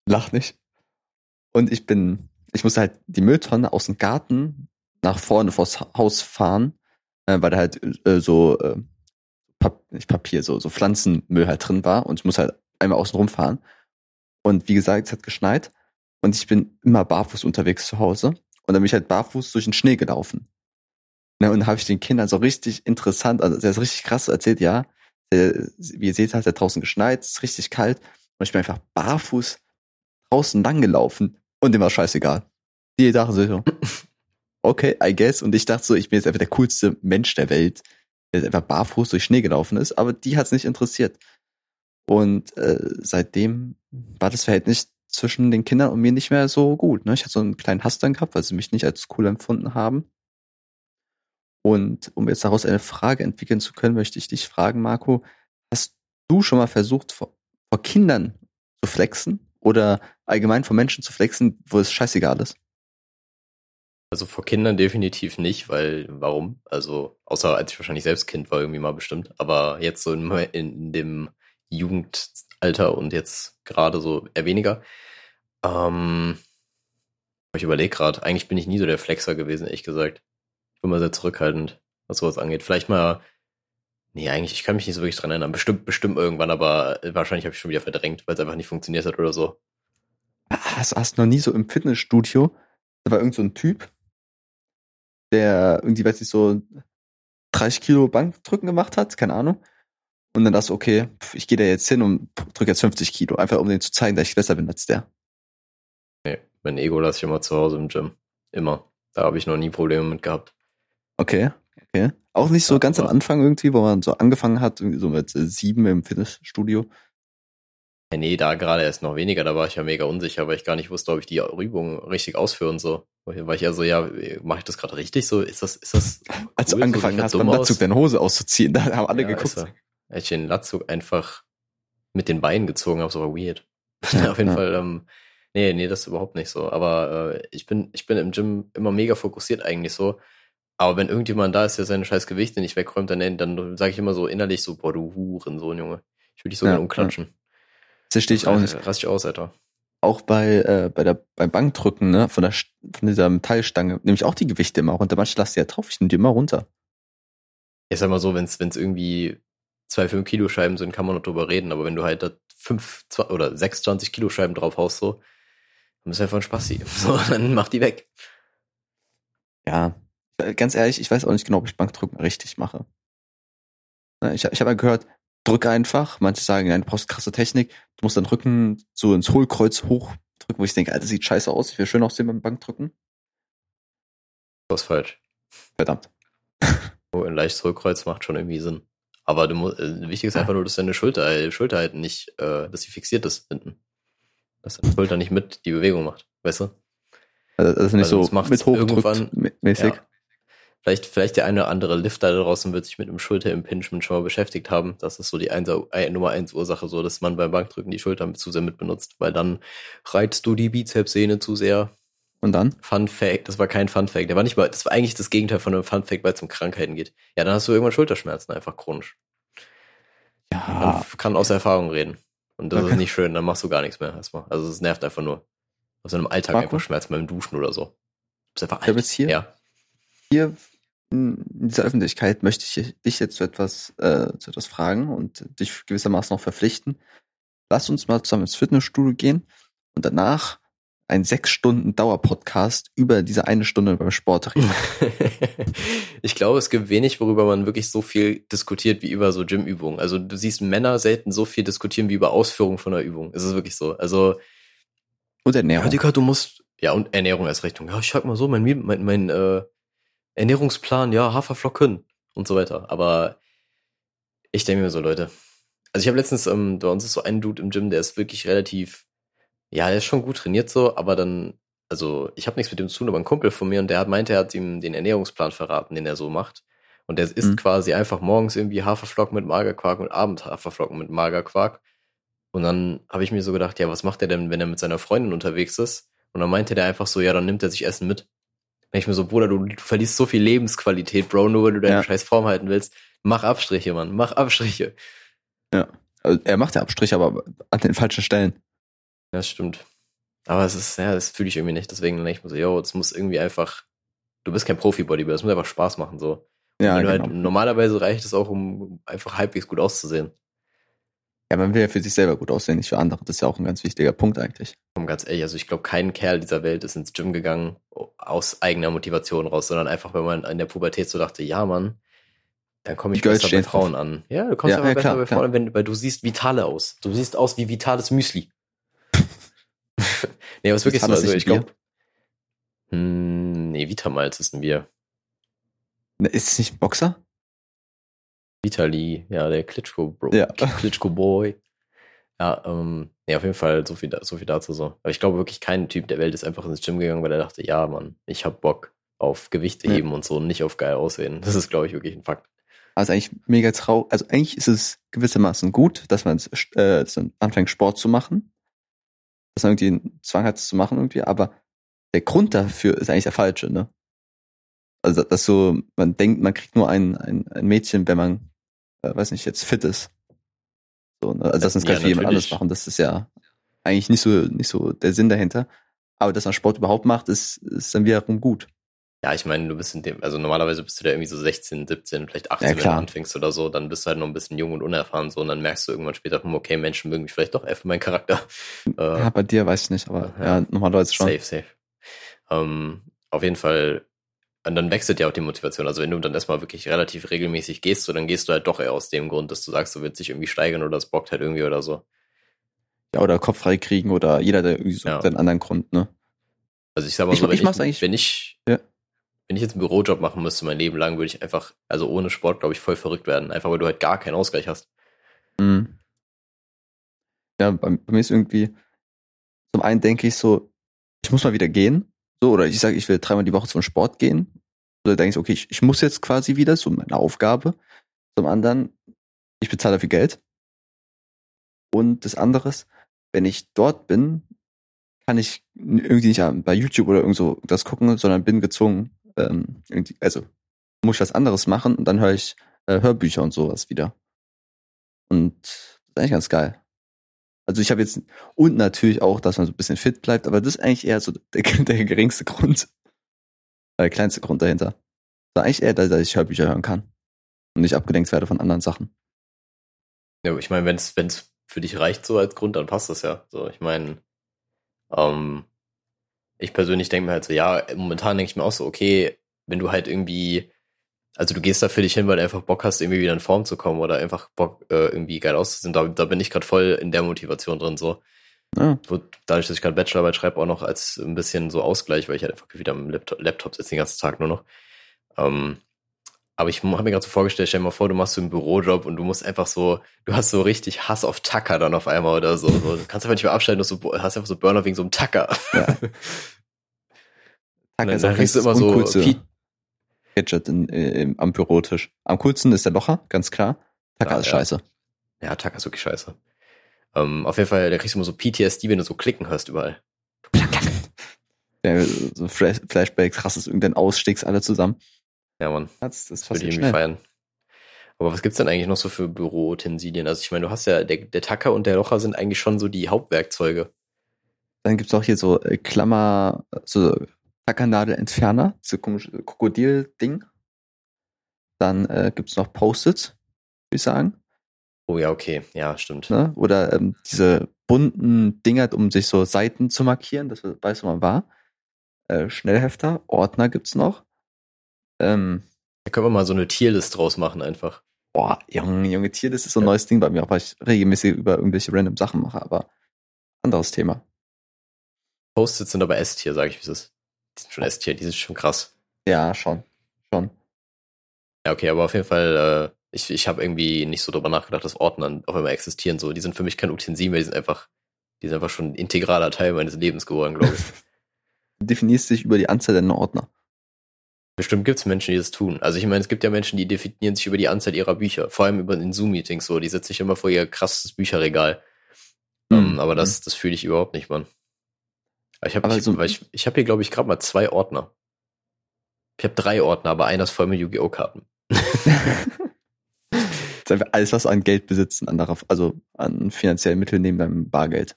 lach nicht. Und ich bin, ich musste halt die Mülltonne aus dem Garten nach vorne vors Haus fahren, äh, weil da halt äh, so äh, Pap nicht Papier, so, so Pflanzenmüll halt drin war und ich muss halt einmal außen rumfahren. Und wie gesagt, es hat geschneit und ich bin immer barfuß unterwegs zu Hause. Und dann bin ich halt barfuß durch den Schnee gelaufen. Ne, und habe ich den Kindern so richtig interessant, also der ist richtig krass erzählt, ja. Der, wie ihr seht, hat er draußen geschneit, es ist richtig kalt. Und ich bin einfach barfuß draußen lang gelaufen und dem war scheißegal. Die dachten so, okay, I guess. Und ich dachte so, ich bin jetzt einfach der coolste Mensch der Welt, der einfach barfuß durch Schnee gelaufen ist, aber die hat's nicht interessiert. Und äh, seitdem war das Verhältnis zwischen den Kindern und mir nicht mehr so gut. Ne? Ich hatte so einen kleinen Hass dann gehabt, weil sie mich nicht als cool empfunden haben. Und um jetzt daraus eine Frage entwickeln zu können, möchte ich dich fragen, Marco, hast du schon mal versucht, vor, vor Kindern zu flexen oder allgemein vor Menschen zu flexen, wo es scheißegal ist? Also vor Kindern definitiv nicht, weil warum? Also außer als ich wahrscheinlich selbst Kind war irgendwie mal bestimmt, aber jetzt so in, in dem Jugendalter und jetzt gerade so eher weniger. Ähm, ich überlege gerade, eigentlich bin ich nie so der Flexer gewesen, ehrlich gesagt bin mal sehr zurückhaltend, was sowas angeht. Vielleicht mal, nee, eigentlich, ich kann mich nicht so wirklich dran erinnern. Bestimmt, bestimmt irgendwann, aber wahrscheinlich habe ich schon wieder verdrängt, weil es einfach nicht funktioniert hat oder so. Hast, hast noch nie so im Fitnessstudio, da war irgend so ein Typ, der irgendwie, weiß ich, so 30 Kilo Bankdrücken gemacht hat, keine Ahnung. Und dann dachte okay, ich gehe da jetzt hin und drücke jetzt 50 Kilo, einfach um denen zu zeigen, dass ich besser bin als der. Nee, mein Ego lasse ich immer zu Hause im Gym. Immer. Da habe ich noch nie Probleme mit gehabt. Okay, okay. Auch nicht so ja, ganz am Anfang irgendwie, wo man so angefangen hat, so mit äh, sieben im Fitnessstudio. Ja, nee, da gerade erst noch weniger, da war ich ja mega unsicher, weil ich gar nicht wusste, ob ich die Übung richtig ausführe und so. Weil ich ja so, ja, mache ich das gerade richtig so? Ist das, ist das. Cool? Als du angefangen so, hast, beim Latzug deine Hose auszuziehen, da haben alle ja, geguckt. Als ich den Latzug einfach mit den Beinen gezogen habe, so war weird. Ja, Auf jeden ja. Fall, ähm, nee, nee, das ist überhaupt nicht so. Aber äh, ich bin, ich bin im Gym immer mega fokussiert eigentlich so. Aber wenn irgendjemand da ist, der seine scheiß Gewichte nicht wegräumt, dann, dann sage ich immer so innerlich so, boah, du Hurensohn, Junge. Ich will dich so ja, umklatschen. Ja. Das verstehe ich auch nicht. Rass ich aus, Alter. Auch bei, äh, bei der, beim Bankdrücken, ne, von der, von dieser Metallstange, nehme ich auch die Gewichte immer runter. Manche lasse die ja drauf, ich nehme die immer runter. Ich sag mal so, wenn es irgendwie zwei 5 Kilo Scheiben sind, kann man noch drüber reden, aber wenn du halt da fünf zwei, oder sechs 20 Kilo Scheiben drauf haust, so, dann ist einfach ein Spaß So, dann mach die weg. Ja, äh, ganz ehrlich, ich weiß auch nicht genau, ob ich Bankdrücken richtig mache. Ne, ich, ich habe mal gehört, drück einfach. Manche sagen, nein, du brauchst krasse Technik. Du musst deinen Rücken so ins Hohlkreuz hochdrücken, wo ich denke, Alter, sieht scheiße aus. Ich will schön aussehen beim Bankdrücken. Das ist falsch. Verdammt. Oh, ein leichtes Hohlkreuz macht schon irgendwie Sinn. Aber du musst, äh, wichtig ist einfach nur, dass deine Schulter, äh, Schulter halt nicht, äh, dass sie fixiert ist hinten. Dass deine Schulter nicht mit die Bewegung macht, weißt du? Also das ist nicht Weil so mit hochdrückt mäßig. Ja. Vielleicht, vielleicht der eine oder andere Lifter da draußen wird sich mit dem Schulterimpingement schon mal beschäftigt haben. Das ist so die eins, äh, Nummer eins Ursache, so dass man beim Bankdrücken die Schultern zu sehr mit benutzt, weil dann reizt du die Bizepssehne zu sehr. Und dann? Fun Fact, das war kein Fun Fact. Der war nicht mal, das war eigentlich das Gegenteil von einem Fun Fact, weil es um Krankheiten geht. Ja, dann hast du irgendwann Schulterschmerzen, einfach chronisch. Ja. Man kann aus Erfahrung reden. Und das okay. ist nicht schön, dann machst du gar nichts mehr erstmal. Also es nervt einfach nur. Aus einem Alltag Marco? einfach Schmerzen beim Duschen oder so. Das ist einfach alt. Jetzt hier, ja. hier in dieser Öffentlichkeit möchte ich dich jetzt zu etwas, äh, zu etwas fragen und dich gewissermaßen auch verpflichten. Lass uns mal zusammen ins Fitnessstudio gehen und danach ein sechs Stunden Dauerpodcast über diese eine Stunde beim Sport reden. ich glaube, es gibt wenig, worüber man wirklich so viel diskutiert wie über so Gymübungen. Also du siehst Männer selten so viel diskutieren wie über Ausführung von einer Übung. Es ist wirklich so. Also und Ernährung. Ja, Digga, du musst ja und Ernährung als Richtung. Ja, ich sag mal so, mein mein mein äh, Ernährungsplan, ja, Haferflocken und so weiter. Aber ich denke mir so, Leute. Also ich habe letztens, ähm, bei uns ist so ein Dude im Gym, der ist wirklich relativ, ja, der ist schon gut trainiert so, aber dann, also ich habe nichts mit dem zu tun, aber ein Kumpel von mir und der hat meinte, er hat ihm den Ernährungsplan verraten, den er so macht. Und der isst mhm. quasi einfach morgens irgendwie Haferflocken mit Magerquark und abends Haferflocken mit Magerquark. Und dann habe ich mir so gedacht, ja, was macht er denn, wenn er mit seiner Freundin unterwegs ist? Und dann meinte der einfach so, ja, dann nimmt er sich Essen mit. Dann ich mir so, Bruder, du, du verlierst so viel Lebensqualität, Bro, nur weil du deine ja. scheiß Form halten willst. Mach Abstriche, Mann, mach Abstriche. Ja. Also er macht ja Abstriche, aber an den falschen Stellen. Ja, das stimmt. Aber es ist, ja, das fühle ich irgendwie nicht. Deswegen denke ich mir so, yo, das muss irgendwie einfach, du bist kein Profi-Bodybuilder, das muss einfach Spaß machen, so. Ja, halt, genau. halt, normalerweise reicht es auch, um einfach halbwegs gut auszusehen. Ja, man will ja für sich selber gut aussehen, nicht für andere. Das ist ja auch ein ganz wichtiger Punkt eigentlich. Um ganz ehrlich, also ich glaube, kein Kerl dieser Welt ist ins Gym gegangen aus eigener Motivation raus, sondern einfach, wenn man in der Pubertät so dachte, ja, Mann, dann komme ich besser bei Frauen drauf. an. Ja, du kommst ja, aber ja, besser klar, bei Frauen an, wenn, weil du siehst vitale aus. Du siehst aus wie vitales Müsli. Nee, aber es ist wirklich so, also ich glaube. Hm, nee, Vitamalz ist ein Bier. Ne, ist es nicht ein Boxer? Vitali, ja, der Klitschko Bro, ja. Klitschko Boy. Ja, ähm, ja, auf jeden Fall so viel, so viel dazu so. Aber ich glaube wirklich, kein Typ der Welt ist einfach ins Gym gegangen, weil er dachte, ja, Mann, ich hab Bock auf Gewichte heben ja. und so, nicht auf geil aussehen. Das ist, glaube ich, wirklich ein Fakt. Also eigentlich mega traurig. Also eigentlich ist es gewissermaßen gut, dass man äh, anfängt, Sport zu machen. Dass man irgendwie einen Zwang hat, es zu machen irgendwie. Aber der Grund dafür ist eigentlich der falsche, ne? Also, dass so, man denkt, man kriegt nur ein, ein, ein Mädchen, wenn man, äh, weiß nicht, jetzt fit ist. So, ne? Also, das ist ganz ja, jemand anders machen. Das ist ja eigentlich nicht so, nicht so der Sinn dahinter. Aber dass man Sport überhaupt macht, ist, ist dann wiederum gut. Ja, ich meine, du bist in dem, also normalerweise bist du da irgendwie so 16, 17, vielleicht 18, ja, wenn du anfängst oder so, dann bist du halt noch ein bisschen jung und unerfahren so und dann merkst du irgendwann später, hm, okay, Menschen mögen mich vielleicht doch eher für meinen Charakter. Ja, bei dir weiß ich nicht, aber ja, ja normalerweise schon. Safe, safe. Ähm, auf jeden Fall und dann wechselt ja auch die Motivation. Also wenn du dann erstmal wirklich relativ regelmäßig gehst, so dann gehst du halt doch eher aus dem Grund, dass du sagst, du willst dich irgendwie steigern oder es bockt halt irgendwie oder so. Ja, oder Kopf frei kriegen oder jeder, der irgendwie so ja. einen anderen Grund, ne? Also ich sag mal so, ich, wenn, ich, eigentlich, wenn ich, ja. Wenn ich jetzt einen Bürojob machen müsste mein Leben lang, würde ich einfach, also ohne Sport, glaube ich, voll verrückt werden. Einfach weil du halt gar keinen Ausgleich hast. Mhm. Ja, bei, bei mir ist irgendwie, zum einen denke ich so, ich muss mal wieder gehen, so, oder ich sage, ich will dreimal die Woche zum Sport gehen. Oder denke ich, okay, ich, ich muss jetzt quasi wieder, so meine Aufgabe. Zum anderen, ich bezahle dafür Geld. Und das andere wenn ich dort bin, kann ich irgendwie nicht bei YouTube oder irgendwo das gucken, sondern bin gezwungen, ähm, also muss ich was anderes machen und dann höre ich äh, Hörbücher und sowas wieder. Und das ist eigentlich ganz geil. Also ich habe jetzt, und natürlich auch, dass man so ein bisschen fit bleibt, aber das ist eigentlich eher so der, der geringste Grund. Der kleinste Grund dahinter. Das ist eigentlich eher, dass ich Hörbücher hören kann. Und nicht abgelenkt werde von anderen Sachen. Ja, ich meine, wenn es für dich reicht so als Grund, dann passt das ja. So, ich meine, ähm, ich persönlich denke mir halt so, ja, momentan denke ich mir auch so, okay, wenn du halt irgendwie also du gehst da für dich hin, weil du einfach Bock hast, irgendwie wieder in Form zu kommen oder einfach Bock, äh, irgendwie geil auszusehen. Da, da bin ich gerade voll in der Motivation drin. so. Ja. Wo, dadurch, dass ich gerade Bachelorarbeit schreibe, auch noch als ein bisschen so Ausgleich, weil ich halt einfach wieder am Laptop, Laptop sitze den ganzen Tag nur noch. Ähm, aber ich habe mir gerade so vorgestellt, stell dir mal vor, du machst so einen Bürojob und du musst einfach so, du hast so richtig Hass auf Tacker dann auf einmal oder so. so du kannst einfach nicht mehr abschalten, du so, hast einfach so Burner wegen so einem Tacker. Ja. Tacker ist auch kriegst du immer so Gadget in, in, am Bürotisch. Am coolsten ist der Locher, ganz klar. Taka ja, ist scheiße. Ja, Taka ist wirklich scheiße. Ähm, auf jeden Fall, da kriegst du immer so PTSD, wenn du so klicken hörst überall. Ja, so Flashbacks, krasses irgendein Ausstiegst alle zusammen. Ja, Mann. Das, das, das würde ich irgendwie feiern. Aber was gibt's denn eigentlich noch so für Büroutensilien? Also ich meine, du hast ja, der, der Tacker und der Locher sind eigentlich schon so die Hauptwerkzeuge. Dann gibt's auch hier so äh, Klammer, so Tackernadel-Entferner, so komische Krokodil-Ding. Dann äh, gibt es noch Post-its, würde ich sagen. Oh ja, okay, ja, stimmt. Ne? Oder ähm, diese bunten Dinger, um sich so Seiten zu markieren, das weiß man war. Äh, Schnellhefter, Ordner gibt's noch. Ähm, da können wir mal so eine Tierlist draus machen einfach. Boah, Junge, Junge, Tierlist ist so ein ja. neues Ding bei mir, auch weil ich regelmäßig über irgendwelche random Sachen mache, aber anderes Thema. Post-its sind aber S-Tier, sage ich, wie es ist. Die sind schon S-Tier, die sind schon krass. Ja, schon. Schon. Ja, okay, aber auf jeden Fall, äh, ich, ich habe irgendwie nicht so drüber nachgedacht, dass Ordner auf einmal existieren. So, die sind für mich kein Utensil mehr, die sind einfach, die sind einfach schon ein integraler Teil meines Lebens geworden, glaube ich. du definierst dich über die Anzahl deiner Ordner. Bestimmt gibt es Menschen, die das tun. Also ich meine, es gibt ja Menschen, die definieren sich über die Anzahl ihrer Bücher, vor allem über den Zoom-Meetings so. Die setzen sich immer vor ihr krasses Bücherregal. Mhm. Um, aber das, das fühle ich überhaupt nicht, Mann. Ich habe ich, so, ich, ich hab hier, glaube ich, gerade mal zwei Ordner. Ich habe drei Ordner, aber einer ist voll mit Yu-Gi-Oh! Karten. alles, was an Geld besitzen, anderer, also an finanziellen Mitteln neben deinem Bargeld.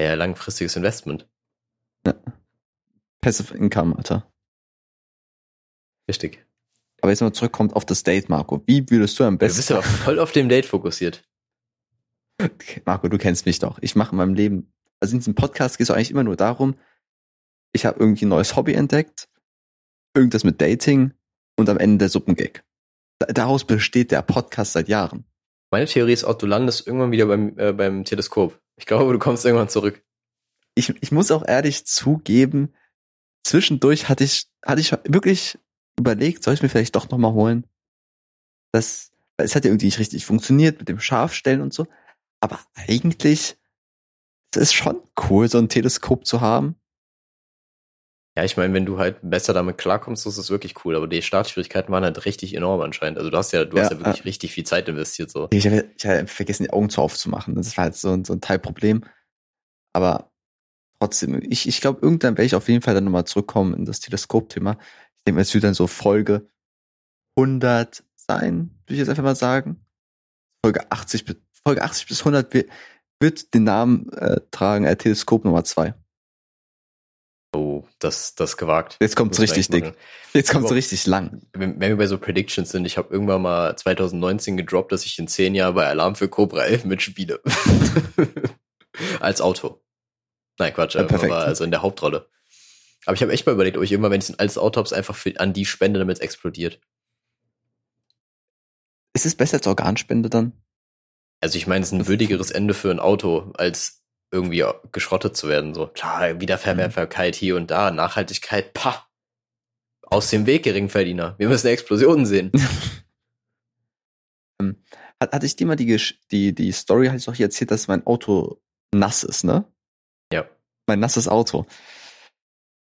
Ja, langfristiges Investment. Ja. Passive Income, Alter. Richtig. Aber jetzt mal zurückkommt auf das Date, Marco. Wie würdest du am besten. Du bist ja voll auf dem Date fokussiert. Marco, du kennst mich doch. Ich mache in meinem Leben, also in diesem Podcast geht es eigentlich immer nur darum, ich habe irgendwie ein neues Hobby entdeckt, irgendwas mit Dating und am Ende der Suppengag. Daraus besteht der Podcast seit Jahren. Meine Theorie ist auch, du landest irgendwann wieder beim, äh, beim Teleskop. Ich glaube, du kommst irgendwann zurück. Ich, ich muss auch ehrlich zugeben, zwischendurch hatte ich, hatte ich wirklich überlegt, soll ich mir vielleicht doch nochmal holen? Das, weil es hat ja irgendwie nicht richtig funktioniert mit dem Scharfstellen und so. Aber eigentlich, es ist schon cool, so ein Teleskop zu haben. Ja, ich meine, wenn du halt besser damit klarkommst, ist es wirklich cool. Aber die Startschwierigkeiten waren halt richtig enorm anscheinend. Also du hast ja, du ja, hast ja wirklich äh, richtig viel Zeit investiert. So. Ich habe hab vergessen, die Augen zu aufzumachen. Das war halt so, ein so ein Teilproblem. Aber trotzdem, ich, ich glaube, irgendwann werde ich auf jeden Fall dann nochmal zurückkommen in das Teleskop-Thema. Es wird dann so Folge 100 sein, würde ich jetzt einfach mal sagen. Folge 80 bis, Folge 80 bis 100 wird, wird den Namen äh, tragen, äh, Teleskop Nummer 2. Oh, das, das gewagt. Jetzt kommt's richtig dick. Jetzt kommt's richtig lang. Wenn, wenn wir bei so Predictions sind, ich habe irgendwann mal 2019 gedroppt, dass ich in zehn Jahren bei Alarm für Cobra 11 mitspiele. Als Auto. Nein, Quatsch, ja, perfekt. aber also in der Hauptrolle. Aber ich habe echt mal überlegt, ob ich immer, wenn ich ein altes Auto habe, einfach für, an die spende, damit es explodiert. Ist es besser als Organspende dann? Also ich meine, es ist ein würdigeres Ende für ein Auto, als irgendwie geschrottet zu werden. So klar, Wiederverwertbarkeit hier und da, Nachhaltigkeit, pa. Aus dem Weg, Geringverdiener. Wir müssen Explosionen sehen. ähm, hat, hatte ich dir mal die, die, die Story, hatte ich doch hier erzählt, dass mein Auto nass ist, ne? Ja. Mein nasses Auto.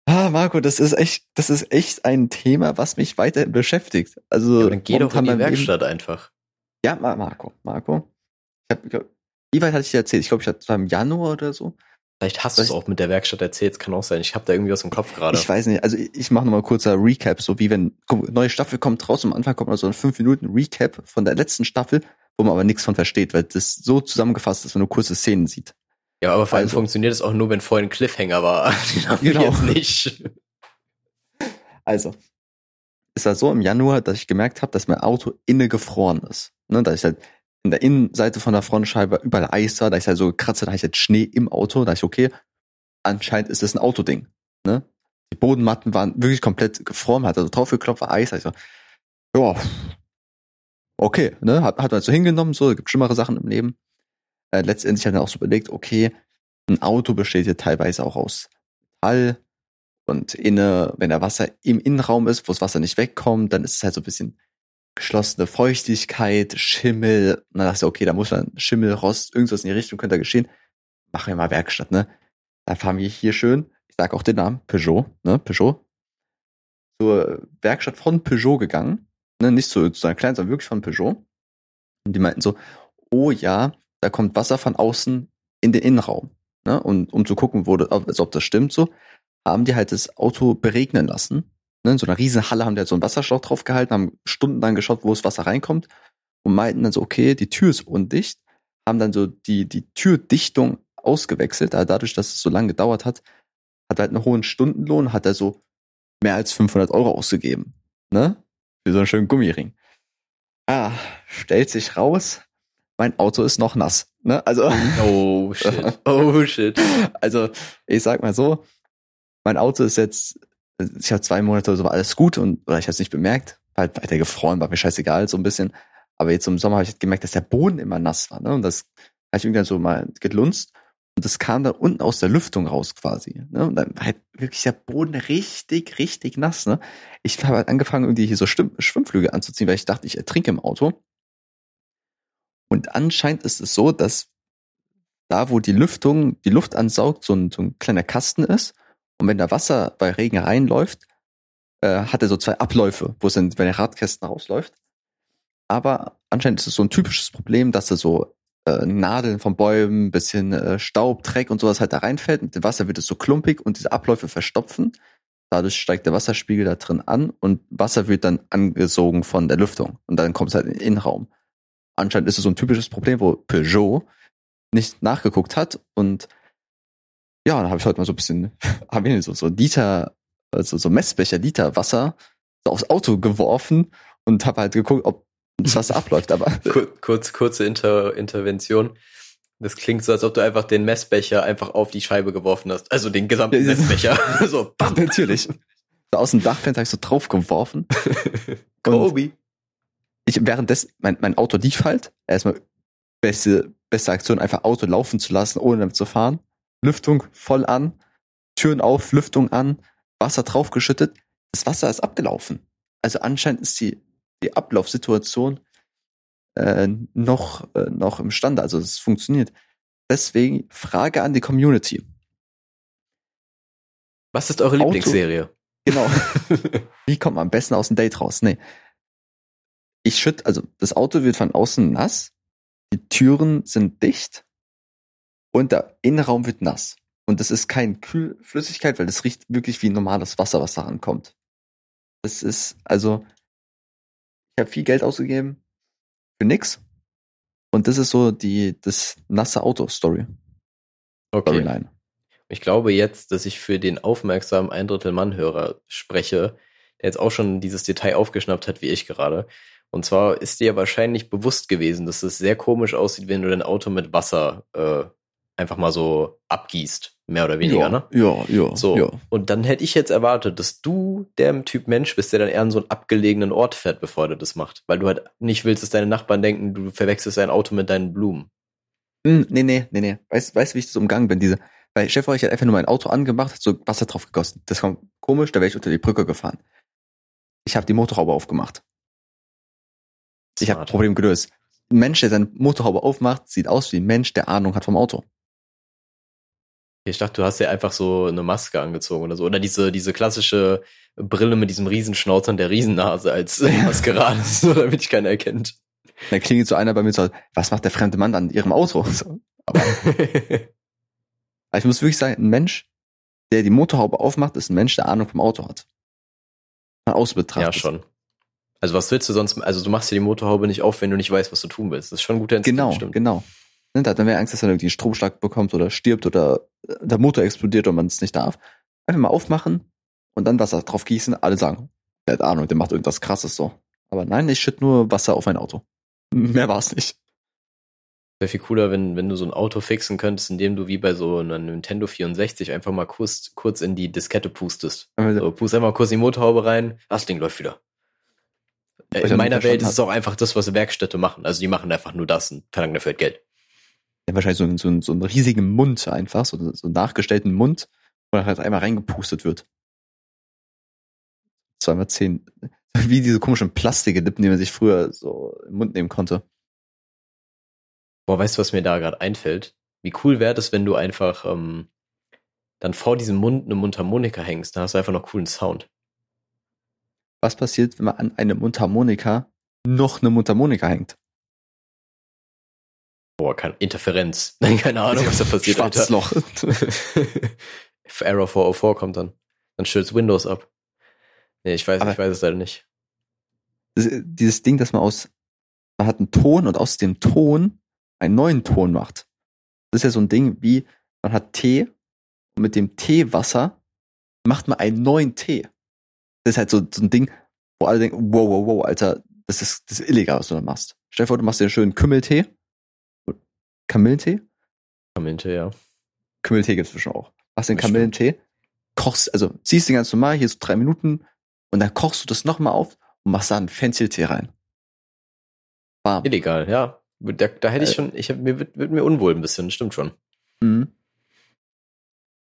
Ah, Marco, das ist echt, das ist echt ein Thema, was mich weiterhin beschäftigt. Also, ja, dann geh doch in die Werkstatt Leben. einfach. Ja, Marco, Marco. Ich hab, wie weit hatte ich dir erzählt? Ich glaube, ich hatte es im Januar oder so. Vielleicht hast du es auch mit der Werkstatt erzählt, kann auch sein. Ich habe da irgendwie was im Kopf gerade. Ich weiß nicht, also ich, ich mache nochmal kurzer Recap, so wie wenn, guck, neue Staffel kommt raus, am Anfang kommt mal so ein 5 Minuten Recap von der letzten Staffel, wo man aber nichts von versteht, weil das so zusammengefasst ist, wenn man nur kurze Szenen sieht. Ja, aber vor allem also, funktioniert es auch nur, wenn vorhin ein Cliffhanger war. Den haben genau. wir jetzt nicht. Also, es war so im Januar, dass ich gemerkt habe, dass mein Auto inne gefroren ist. Ne, dass ich halt in der Innenseite von der Frontscheibe überall Eis war, da ich halt so gekratzt, da ich halt Schnee im Auto, da ich okay, anscheinend ist das ein Autoding, ne? Die Bodenmatten waren wirklich komplett gefroren, hat also draufgeklopft, war Eis, also, ja, okay, ne? Hat, hat man so hingenommen, so, gibt schlimmere Sachen im Leben. Äh, letztendlich hat er auch so überlegt, okay, ein Auto besteht ja teilweise auch aus Metall und inne, wenn da Wasser im Innenraum ist, wo das Wasser nicht wegkommt, dann ist es halt so ein bisschen geschlossene Feuchtigkeit, Schimmel. Und dann dachte ich, okay, da muss dann Schimmel, Rost, irgendwas in die Richtung könnte da geschehen. Machen wir mal Werkstatt, ne? Dann fahren wir hier schön, ich sag auch den Namen, Peugeot, ne? Peugeot. Zur Werkstatt von Peugeot gegangen. Ne? Nicht zu, zu einer kleinen, sondern wirklich von Peugeot. Und die meinten so, oh ja, da kommt Wasser von außen in den Innenraum. Ne? Und um zu gucken, wo das, ob das stimmt so, haben die halt das Auto beregnen lassen ne, in so einer riesen Halle haben die halt so einen Wasserschlauch draufgehalten, haben stundenlang geschaut, wo das Wasser reinkommt und meinten dann so, okay, die Tür ist undicht, haben dann so die, die Türdichtung ausgewechselt, aber dadurch, dass es so lange gedauert hat, hat er halt einen hohen Stundenlohn, hat er so mehr als 500 Euro ausgegeben, ne, für so einen schönen Gummiring. Ah, stellt sich raus, mein Auto ist noch nass, ne, also. Oh shit, oh shit. Also, ich sag mal so, mein Auto ist jetzt ich hatte zwei Monate so war alles gut und oder ich habe es nicht bemerkt, war halt weiter gefroren, war mir scheißegal so ein bisschen. Aber jetzt im Sommer habe ich halt gemerkt, dass der Boden immer nass war, ne? Und das habe ich irgendwann so mal gelunzt und das kam dann unten aus der Lüftung raus quasi. Ne? Und dann war halt wirklich der Boden richtig, richtig nass. Ne? Ich habe halt angefangen, irgendwie hier so Schwimm Schwimmflüge anzuziehen, weil ich dachte, ich ertrinke im Auto. Und anscheinend ist es so, dass da, wo die Lüftung die Luft ansaugt, so ein, so ein kleiner Kasten ist. Und wenn da Wasser bei Regen reinläuft, äh, hat er so zwei Abläufe, wo es dann bei den Radkästen rausläuft. Aber anscheinend ist es so ein typisches Problem, dass da so äh, Nadeln von Bäumen, bisschen äh, Staub, Dreck und sowas halt da reinfällt. Mit dem Wasser wird es so klumpig und diese Abläufe verstopfen. Dadurch steigt der Wasserspiegel da drin an und Wasser wird dann angesogen von der Lüftung. Und dann kommt es halt in den Innenraum. Anscheinend ist es so ein typisches Problem, wo Peugeot nicht nachgeguckt hat und ja, dann habe ich heute mal so ein bisschen, habe ich so, so Liter, also so Messbecher Liter Wasser so aufs Auto geworfen und habe halt geguckt, ob das Wasser abläuft. Aber Kur kurz, kurze Inter Intervention. Das klingt so, als ob du einfach den Messbecher einfach auf die Scheibe geworfen hast. Also den gesamten Messbecher. so, bam. Natürlich. So aus dem Dachfenster habe ich so drauf geworfen. Kobe. Ich währenddessen, mein, mein Auto lief halt. Erstmal beste, beste Aktion, einfach Auto laufen zu lassen, ohne damit zu fahren. Lüftung voll an, Türen auf, Lüftung an, Wasser draufgeschüttet. Das Wasser ist abgelaufen. Also anscheinend ist die, die Ablaufsituation äh, noch, äh, noch im Stande. Also es funktioniert. Deswegen Frage an die Community. Was ist eure Auto, Lieblingsserie? Genau. Wie kommt man am besten aus dem Date raus? Nee. Ich schütt, also das Auto wird von außen nass, die Türen sind dicht und der Innenraum wird nass. Und das ist kein Kühlflüssigkeit, weil das riecht wirklich wie normales Wasser, was da rankommt. Das ist, also, ich habe viel Geld ausgegeben für nix. Und das ist so die, das nasse Auto-Story. Okay. Storyline. Ich glaube jetzt, dass ich für den aufmerksamen Ein Drittel Mann-Hörer spreche, der jetzt auch schon dieses Detail aufgeschnappt hat, wie ich gerade. Und zwar ist dir wahrscheinlich bewusst gewesen, dass es sehr komisch aussieht, wenn du dein Auto mit Wasser äh, einfach mal so abgießt, mehr oder weniger, ja, ne? Ja, ja. So. Ja. Und dann hätte ich jetzt erwartet, dass du der Typ Mensch bist, der dann eher an so einen abgelegenen Ort fährt, bevor er das macht. Weil du halt nicht willst, dass deine Nachbarn denken, du verwechselst dein Auto mit deinen Blumen. Hm, nee, nee, nee, nee. Weißt, weißt du, wie ich das umgangen bin? Diese, weil Chef ich hat einfach nur mein Auto angemacht, hat so Wasser drauf gegossen. Das kam komisch, da wäre ich unter die Brücke gefahren. Ich habe die Motorhaube aufgemacht. Ich habe Problem gelöst. Ein Mensch, der seine Motorhaube aufmacht, sieht aus wie ein Mensch, der Ahnung hat vom Auto. Ich dachte, du hast ja einfach so eine Maske angezogen oder so. Oder diese, diese klassische Brille mit diesem Riesenschnauzer und der Riesennase als Maskerade, so, damit ich keiner erkennt. Da klingelt so einer bei mir so, was macht der fremde Mann an ihrem Auto? Aber ich muss wirklich sagen, ein Mensch, der die Motorhaube aufmacht, ist ein Mensch, der Ahnung vom Auto hat. Mal ausbetrachtet. Ja, schon. Also was willst du sonst, also du machst dir die Motorhaube nicht auf, wenn du nicht weißt, was du tun willst. Das ist schon ein guter Instinkt, Genau, stimmt. genau. Da hat man mehr Angst, dass er irgendwie einen Stromschlag bekommt oder stirbt oder der Motor explodiert und man es nicht darf. Einfach mal aufmachen und dann Wasser drauf gießen. Alle sagen, der hat Ahnung, der macht irgendwas krasses so. Aber nein, ich schütte nur Wasser auf mein Auto. Mehr war es nicht. Wäre viel cooler, wenn, wenn du so ein Auto fixen könntest, indem du wie bei so einem Nintendo 64 einfach mal kurz, kurz in die Diskette pustest. So, pust einfach kurz in die Motorhaube rein, das Ding läuft wieder. Äh, in meiner Welt ist es auch einfach das, was Werkstätte machen. Also die machen einfach nur das und verlangen dafür halt Geld. Ja, wahrscheinlich so, so, so einen riesigen Mund einfach, so, so einen nachgestellten Mund, wo dann halt einmal reingepustet wird. Zweimal zehn, wie diese komischen Plastiklippen, die man sich früher so im Mund nehmen konnte. Boah, weißt du, was mir da gerade einfällt? Wie cool wäre das, wenn du einfach ähm, dann vor diesem Mund eine Mundharmonika hängst, dann hast du einfach noch coolen Sound was passiert, wenn man an eine Mundharmonika noch eine Mundharmonika hängt? Boah, keine Interferenz. keine Ahnung, was da passiert. Schwarzloch. Error 404 kommt dann. Dann stürzt Windows ab. Nee, ich weiß, Aber ich weiß es leider nicht. Dieses Ding, dass man aus, man hat einen Ton und aus dem Ton einen neuen Ton macht. Das ist ja so ein Ding wie, man hat Tee und mit dem Teewasser macht man einen neuen Tee das ist halt so, so ein Ding, wo alle denken, wow, wow, wow, Alter, das ist, das ist illegal, was du da machst. Stell dir vor, du machst dir einen schönen Kümmeltee. Kamillentee? Kamillentee, ja. Kümmeltee gibt's bestimmt auch. Machst den Kamillentee, kochst, also ziehst den ganz normal, hier so drei Minuten, und dann kochst du das nochmal auf und machst da einen Fenchel-Tee rein. Warm. Illegal, ja. Da, da hätte ich äh. schon, ich hab, mir wird, wird mir unwohl ein bisschen, stimmt schon. Mhm.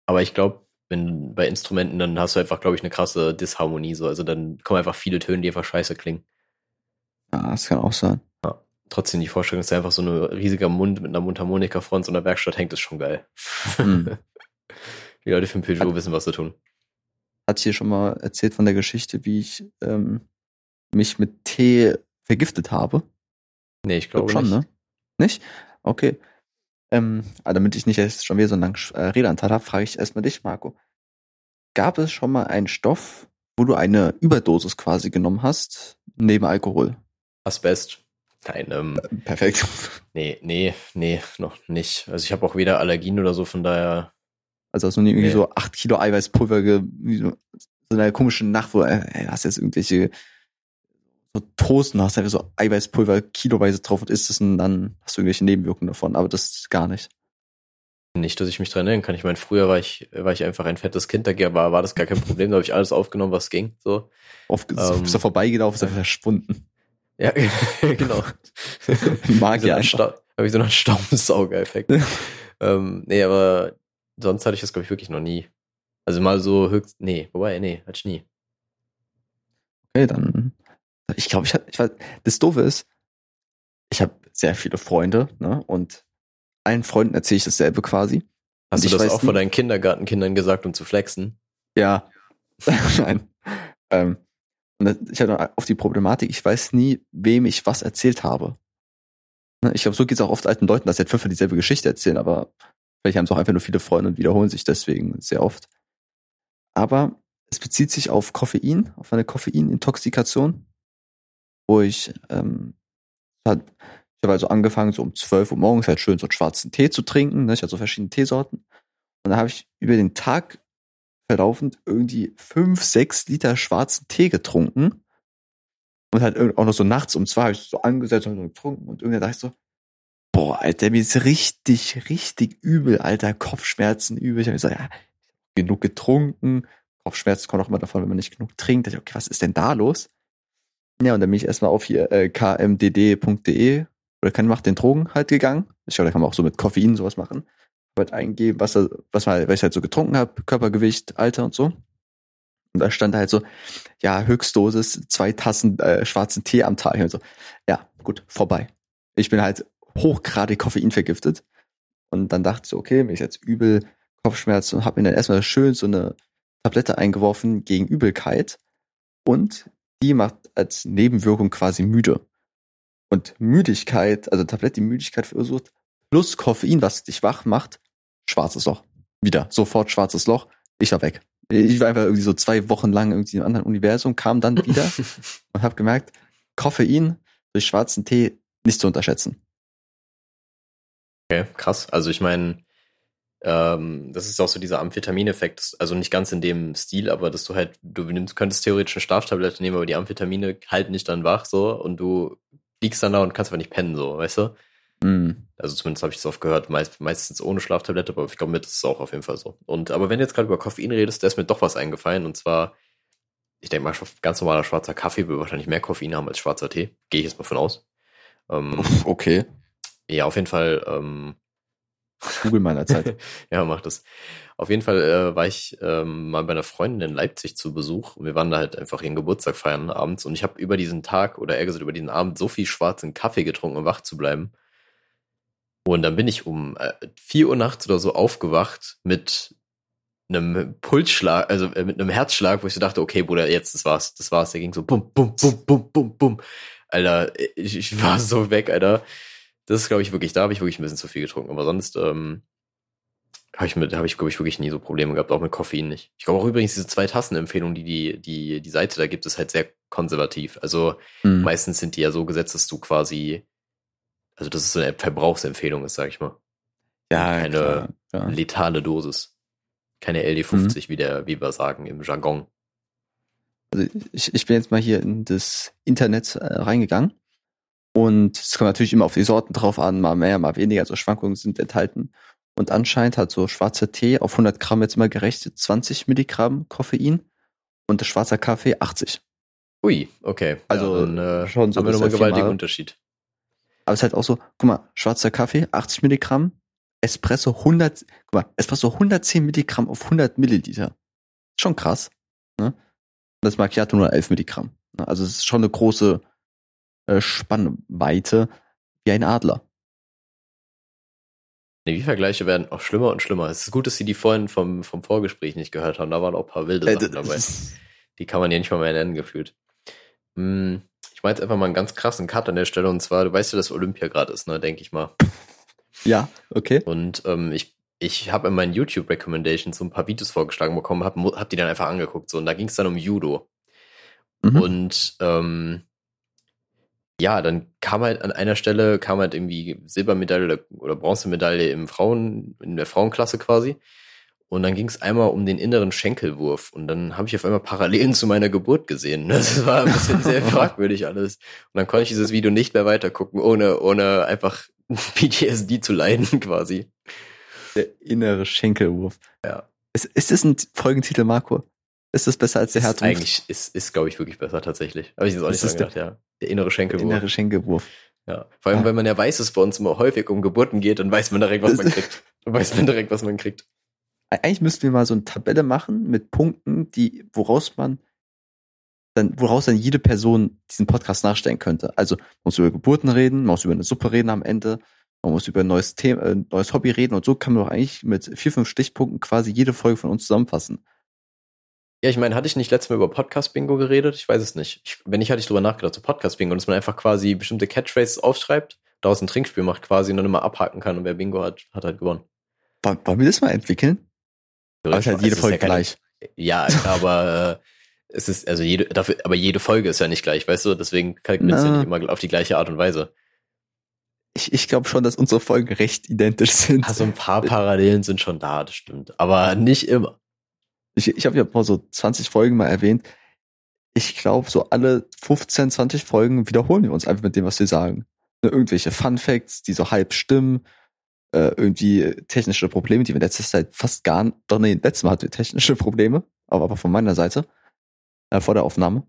Aber ich glaube, wenn bei Instrumenten, dann hast du einfach, glaube ich, eine krasse Disharmonie. So. Also dann kommen einfach viele Töne, die einfach scheiße klingen. Ah, das kann auch sein. Ja. Trotzdem die Vorstellung, dass da einfach so ein riesiger Mund mit einer Mundharmonika vor so einer Werkstatt hängt, ist schon geil. Hm. die Leute für Peugeot wissen, was sie tun. Hat hier schon mal erzählt von der Geschichte, wie ich ähm, mich mit Tee vergiftet habe? Nee, ich glaube glaub schon, nicht. ne? Nicht? Okay. Ähm, aber damit ich nicht erst schon wieder so einen langen äh, Redeanteil habe, frage ich erstmal dich, Marco. Gab es schon mal einen Stoff, wo du eine Überdosis quasi genommen hast, neben Alkohol? Asbest. Nein, ähm, äh, Perfekt. Nee, nee, nee, noch nicht. Also ich habe auch weder Allergien oder so, von daher. Also hast du nie irgendwie nee. so acht Kilo Eiweißpulver, ge so, eine komische Nacht, wo äh, hast jetzt irgendwelche so Toast und hast einfach so Eiweißpulver kiloweise drauf und isst es und dann hast du irgendwelche Nebenwirkungen davon, aber das ist gar nicht. Nicht, dass ich mich dran erinnern kann. Ich meine, früher war ich, war ich einfach ein fettes Kind, da war, war das gar kein Problem. Da habe ich alles aufgenommen, was ging. So. Oft ähm, ist er vorbeigelaufen, ist er verschwunden. Ja, genau. Mag ja. Habe ich so einen Staubsauger-Effekt. ähm, nee, aber sonst hatte ich das, glaube ich, wirklich noch nie. Also mal so höchst. Nee, wobei, nee, hatte ich nie. Okay, dann. Ich glaube, ich hatte. Ich weiß, das Doofe ist, ich habe sehr viele Freunde, ne? Und allen Freunden erzähle ich dasselbe quasi. Hast du das auch vor deinen Kindergartenkindern gesagt, um zu flexen? Ja. Nein. Ähm, ich hatte auf die Problematik, ich weiß nie, wem ich was erzählt habe. Ne, ich glaube, so geht es auch oft alten Leuten, dass sie halt fünfmal dieselbe Geschichte erzählen, aber vielleicht haben es auch einfach nur viele Freunde und wiederholen sich deswegen sehr oft. Aber es bezieht sich auf Koffein, auf eine Koffeinintoxikation, wo ich ähm, halt, ich habe also angefangen, so um 12 Uhr morgens halt schön so einen schwarzen Tee zu trinken. Ne? Ich hatte so verschiedene Teesorten. Und da habe ich über den Tag verlaufend irgendwie fünf, sechs Liter schwarzen Tee getrunken. Und halt auch noch so nachts um zwei habe ich so angesetzt und so getrunken. Und irgendwann dachte ich so, boah, Alter, mir ist richtig, richtig übel, Alter, Kopfschmerzen übel. Ich habe gesagt, ja, genug getrunken. Kopfschmerzen kommen auch immer davon, wenn man nicht genug trinkt. Da dachte ich, okay, was ist denn da los? Ja, und dann bin ich erstmal auf hier äh, kmdd.de oder kann macht den Drogen halt gegangen. Ich glaube, da kann man auch so mit Koffein sowas machen halt eingeben, was, was, mal, was ich halt so getrunken habe, Körpergewicht, Alter und so. Und da stand halt so, ja, Höchstdosis, zwei Tassen äh, schwarzen Tee am Tag. Und so, ja, gut, vorbei. Ich bin halt hochgradig Koffein vergiftet. Und dann dachte ich so, okay, mir ist jetzt übel Kopfschmerzen und habe mir dann erstmal schön so eine Tablette eingeworfen gegen Übelkeit. Und die macht als Nebenwirkung quasi müde. Und Müdigkeit, also Tablette, die Müdigkeit verursacht, plus Koffein, was dich wach macht, schwarzes Loch. Wieder, sofort schwarzes Loch. Ich war weg. Ich war einfach irgendwie so zwei Wochen lang irgendwie im anderen Universum, kam dann wieder und habe gemerkt, Koffein durch schwarzen Tee nicht zu unterschätzen. Okay, krass. Also ich meine, ähm, das ist auch so dieser Amphetamineffekt, also nicht ganz in dem Stil, aber dass du halt, du nimmst, könntest theoretisch eine Schlaftablette nehmen, aber die Amphetamine halten dich dann wach so und du liegst dann da und kannst einfach nicht pennen, so, weißt du? Mhm. Also zumindest habe ich es oft gehört, meist, meistens ohne Schlaftablette, aber ich glaube, mit ist es auch auf jeden Fall so. Und aber wenn du jetzt gerade über Koffein redest, da ist mir doch was eingefallen und zwar, ich denke mal, ganz normaler schwarzer Kaffee will wahrscheinlich mehr Koffein haben als schwarzer Tee. Gehe ich jetzt mal von aus. Ähm, okay. Ja, auf jeden Fall. Ähm, Google meiner Zeit. ja, mach das. Auf jeden Fall äh, war ich ähm, mal bei einer Freundin in Leipzig zu Besuch und wir waren da halt einfach ihren Geburtstag feiern abends und ich habe über diesen Tag oder eher gesagt über diesen Abend so viel schwarzen Kaffee getrunken, um wach zu bleiben und dann bin ich um äh, 4 Uhr nachts oder so aufgewacht mit einem Pulsschlag, also äh, mit einem Herzschlag, wo ich so dachte, okay, Bruder, jetzt, das war's, das war's. Der ging so bum, bum, bum, bum, bum, bum. Alter, ich, ich war so weg, Alter. Das ist, glaube ich, wirklich, da habe ich wirklich ein bisschen zu viel getrunken. Aber sonst ähm, habe ich mit, habe ich, glaube ich, wirklich nie so Probleme gehabt, auch mit Koffein nicht. Ich glaube auch übrigens diese zwei Tassen-Empfehlung, die, die die die Seite da gibt, ist halt sehr konservativ. Also mhm. meistens sind die ja so gesetzt, dass du quasi also dass es so eine Verbrauchsempfehlung ist, sag ich mal. Ja, keine klar, ja. letale Dosis. Keine LD50, mhm. wie der, wie wir sagen im Jargon. Also ich, ich bin jetzt mal hier in das Internet äh, reingegangen und es kommt natürlich immer auf die Sorten drauf an, mal mehr, mal weniger, also Schwankungen sind enthalten. Und anscheinend hat so schwarzer Tee auf 100 Gramm jetzt mal gerechnet 20 Milligramm Koffein und der schwarzer Kaffee 80. Ui, okay. Also ja, dann, äh, schon so haben wir nochmal einen gewaltigen Unterschied. Aber es ist halt auch so, guck mal, schwarzer Kaffee, 80 Milligramm, Espresso 100, guck mal, Espresso 110 Milligramm auf 100 Milliliter. Schon krass. Ne? Das Macchiato nur 11 Milligramm. Ne? Also es ist schon eine große Spannweite wie ein Adler. Die Vergleiche werden auch schlimmer und schlimmer. Es ist gut, dass Sie die vorhin vom, vom Vorgespräch nicht gehört haben. Da waren auch ein paar wilde äh, Sachen dabei. Die kann man ja nicht mal mehr nennen, gefühlt. Hm, ich mache jetzt einfach mal einen ganz krassen Cut an der Stelle und zwar, du weißt ja, dass Olympia gerade ist, ne, denke ich mal. Ja, okay. Und ähm, ich, ich habe in meinen YouTube Recommendations so ein paar Videos vorgeschlagen bekommen, hab, hab die dann einfach angeguckt so und da ging es dann um Judo. Mhm. Und ähm, ja, dann kam halt an einer Stelle, kam halt irgendwie Silbermedaille oder Bronzemedaille im Frauen, in der Frauenklasse quasi. und dann ging es einmal um den inneren Schenkelwurf und dann habe ich auf einmal Parallelen zu meiner Geburt gesehen. Das war ein bisschen sehr fragwürdig alles. Und dann konnte ich dieses Video nicht mehr weitergucken, ohne, ohne einfach PTSD zu leiden quasi. Der innere Schenkelwurf. Ja. Ist, ist das ein Folgentitel, Marco? Ist das besser als der Herz? Eigentlich ist, ist glaube ich, wirklich besser tatsächlich. Aber ich jetzt auch nicht so gedacht, ja. Der innere Schenkelwurf. Der innere Schenkelwurf. Ja. Vor allem, ja. weil man ja weiß, dass es bei uns immer häufig um Geburten geht, dann weiß man direkt, was man kriegt. Dann weiß man direkt, was man kriegt. Eigentlich müssten wir mal so eine Tabelle machen mit Punkten, die, woraus man dann, woraus dann jede Person diesen Podcast nachstellen könnte. Also, man muss über Geburten reden, man muss über eine Suppe reden am Ende, man muss über ein neues Thema, äh, neues Hobby reden und so kann man doch eigentlich mit vier, fünf Stichpunkten quasi jede Folge von uns zusammenfassen. Ja, ich meine, hatte ich nicht letztes Mal über Podcast-Bingo geredet? Ich weiß es nicht. Ich, wenn nicht, hatte ich drüber nachgedacht, so Podcast-Bingo, dass man einfach quasi bestimmte Catchphrases aufschreibt, daraus ein Trinkspiel macht quasi und dann immer abhaken kann und wer Bingo hat, hat halt gewonnen. Wollen wir das mal entwickeln? Aber ist halt jede Folge ja gleich. Ja, aber äh, es ist, also jede, dafür, aber jede Folge ist ja nicht gleich, weißt du? Deswegen kalkuliert es ja nicht immer auf die gleiche Art und Weise. Ich, ich glaube schon, dass unsere Folgen recht identisch sind. Also ein paar Parallelen sind schon da, das stimmt. Aber nicht immer. Ich, ich habe ja mal so 20 Folgen mal erwähnt. Ich glaube, so alle 15, 20 Folgen wiederholen wir uns einfach mit dem, was wir sagen. Ne, irgendwelche Fun Facts, die so halb stimmen, äh, irgendwie technische Probleme, die wir letzte Zeit fast gar nicht, doch nee, letztes Mal hatten wir technische Probleme, aber, aber von meiner Seite, äh, vor der Aufnahme.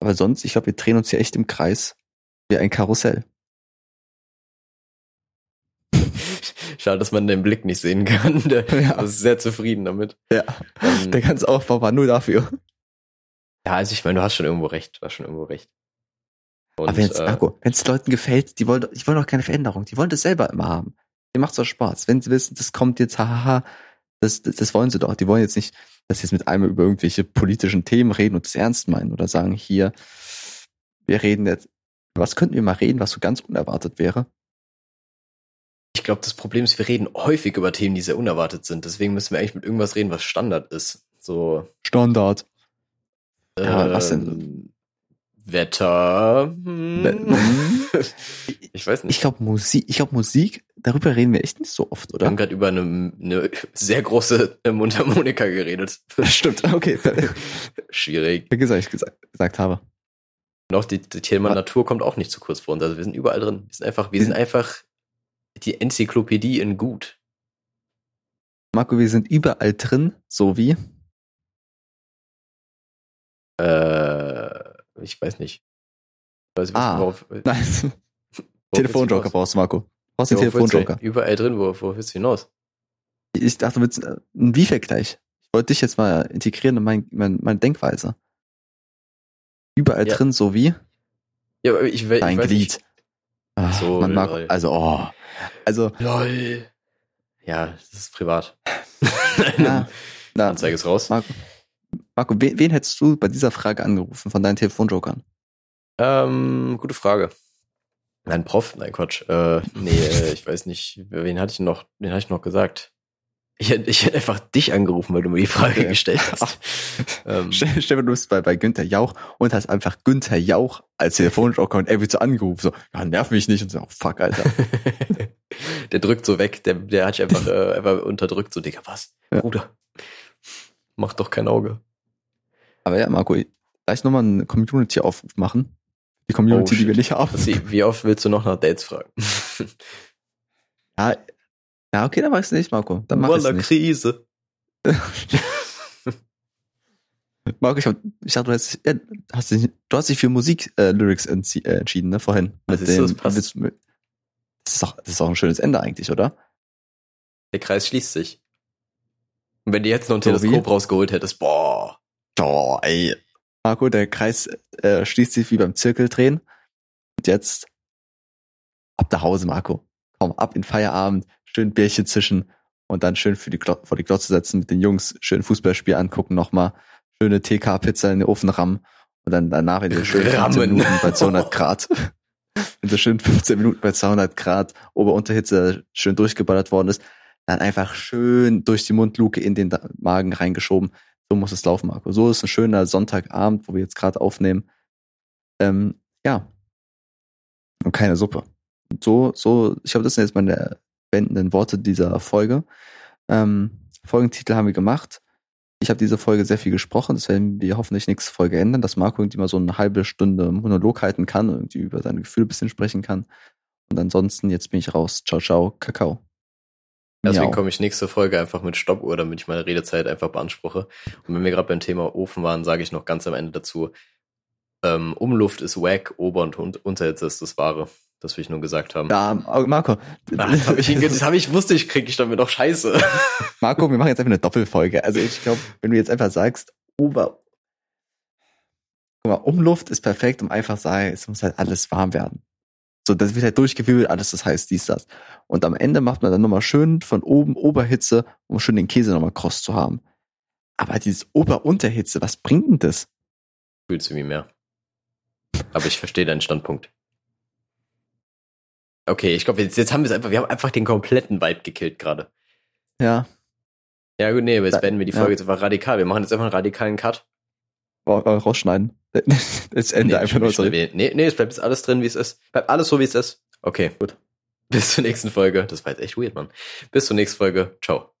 Aber sonst, ich glaube, wir drehen uns hier echt im Kreis wie ein Karussell. Schade, dass man den Blick nicht sehen kann. Der ja. ist sehr zufrieden damit. Ja. Ähm, der ganze Aufbau war nur dafür. Ja, also ich meine, du hast schon irgendwo recht. Du hast schon irgendwo recht. Und, Aber wenn es äh, Leuten gefällt, die wollen, die wollen doch keine Veränderung. Die wollen das selber immer haben. Mir macht's doch Spaß. Wenn sie wissen, das kommt jetzt, hahaha, das, das, das wollen sie doch. Die wollen jetzt nicht, dass sie jetzt mit einmal über irgendwelche politischen Themen reden und das ernst meinen oder sagen, hier, wir reden jetzt, was könnten wir mal reden, was so ganz unerwartet wäre? Ich glaube, das Problem ist, wir reden häufig über Themen, die sehr unerwartet sind. Deswegen müssen wir eigentlich mit irgendwas reden, was Standard ist. So. Standard. Äh, ja, was denn? Ähm, Wetter. Hm. ich weiß nicht. Ich glaube Musik, ich glaube Musik, darüber reden wir echt nicht so oft, oder? Wir haben gerade über eine, eine, sehr große Mundharmonika geredet. Stimmt, okay. Schwierig. Wie gesagt, ich gesagt, gesagt habe. Und auch die, die Thema ah. Natur kommt auch nicht zu kurz vor uns. Also wir sind überall drin. Wir sind einfach, wir sind einfach die Enzyklopädie in gut. Marco, wir sind überall drin, so wie? Äh, ich weiß nicht. Ich weiß, ah, worauf, nein. Telefonjoker brauchst du, Marco. Brauchst du ja, Telefonjoker. Überall drin, wo, wo willst du hinaus? Ich dachte, du willst ein Wie-Vergleich. Ich wollte dich jetzt mal integrieren in mein, mein, meine Denkweise. Überall ja. drin, so wie? Ja, ich, ich, Dein weiß Glied. Nicht. Ach, so, man mag, also, oh. Also. Lol. Ja, das ist privat. na, na, Anzeige ist raus. Marco, Marco wen, wen, hättest du bei dieser Frage angerufen von deinen Telefonjokern? Ähm, gute Frage. Mein Prof, nein Quatsch. Äh, nee, äh, ich weiß nicht, wen hatte ich noch, wen hatte ich noch gesagt? Ich hätte, ich hätte einfach dich angerufen, weil du mir die Frage okay. gestellt hast. ähm, stell, stell dir, du bist bei, bei Günther Jauch und hast einfach Günther Jauch als Telefonjoker und er wird so angerufen, so, ja, nerv mich nicht und so, oh, fuck, Alter. der drückt so weg, der, der hat sich einfach, äh, einfach unterdrückt, so, Digga, was? Ja. Bruder, mach doch kein Auge. Aber ja, Marco, lass nochmal einen Community-Aufruf machen. Die Community, oh, die wir nicht haben. Wie oft willst du noch nach Dates fragen? ja, ja, okay, dann ich's nicht, Marco. Dann mach ich's nicht. Krise. Marco, ich, hab, ich dachte, du hast, ja, hast dich, du hast dich für Musik-Lyrics äh, äh, entschieden, ne, vorhin. Was ist dem, das, passt. das, ist doch, das ist doch ein schönes Ende eigentlich, oder? Der Kreis schließt sich. Und wenn du jetzt noch ein so Teleskop wie? rausgeholt hättest, boah. Boah, ey. Marco, der Kreis äh, schließt sich wie beim Zirkeldrehen. Und jetzt ab nach Hause, Marco. Komm, ab in Feierabend, schön Bärchen zischen und dann schön für die vor die Glotze setzen mit den Jungs, schön Fußballspiel angucken nochmal, schöne TK-Pizza in den Ofen rammen und dann danach in den schönen 15 Minuten bei 200 Grad. in so schön 15 Minuten bei 200 Grad Ober-Unterhitze schön durchgeballert worden ist, dann einfach schön durch die Mundluke in den Magen reingeschoben. So muss es laufen, Marco. So ist ein schöner Sonntagabend, wo wir jetzt gerade aufnehmen. Ähm, ja. Und keine Suppe. Und so, so, ich glaube, das sind jetzt meine beendenden Worte dieser Folge. Ähm, Folgentitel haben wir gemacht. Ich habe diese Folge sehr viel gesprochen, das werden wir hoffentlich nächste Folge ändern, dass Marco irgendwie mal so eine halbe Stunde Monolog halten kann und irgendwie über seine Gefühle ein bisschen sprechen kann. Und ansonsten, jetzt bin ich raus. Ciao, ciao, Kakao. Deswegen komme ich nächste Folge einfach mit Stoppuhr, damit ich meine Redezeit einfach beanspruche. Und wenn wir gerade beim Thema Ofen waren, sage ich noch ganz am Ende dazu, ähm, Umluft ist wack, Ober- und Unterhitze ist das Wahre. Das will ich nur gesagt haben. Ja, Marco. das habe ich, das hab ich wusste, ich kriege ich damit doch scheiße. Marco, wir machen jetzt einfach eine Doppelfolge. Also ich glaube, wenn du jetzt einfach sagst, Ober. Guck mal, Umluft ist perfekt, um einfach zu sagen, es muss halt alles warm werden. So, das wird halt durchgewirbelt, alles das heißt dies, das. Und am Ende macht man dann nochmal schön von oben Oberhitze, um schön den Käse nochmal kross zu haben. Aber dieses Ober-Unterhitze, was bringt denn das? Fühlst du wie mehr. Aber ich verstehe deinen Standpunkt. Okay, ich glaube, jetzt, jetzt haben wir es einfach, wir haben einfach den kompletten Vibe gekillt gerade. Ja. Ja, gut, nee, aber jetzt beenden wir die Folge ja. jetzt einfach radikal. Wir machen jetzt einfach einen radikalen Cut. Oh, rausschneiden. Das Ende nee, einfach nur so. Nee, nee, es bleibt jetzt alles drin, wie es ist. Bleibt alles so, wie es ist. Okay, gut. Bis zur nächsten Folge. Das war jetzt echt weird, Mann. Bis zur nächsten Folge. Ciao.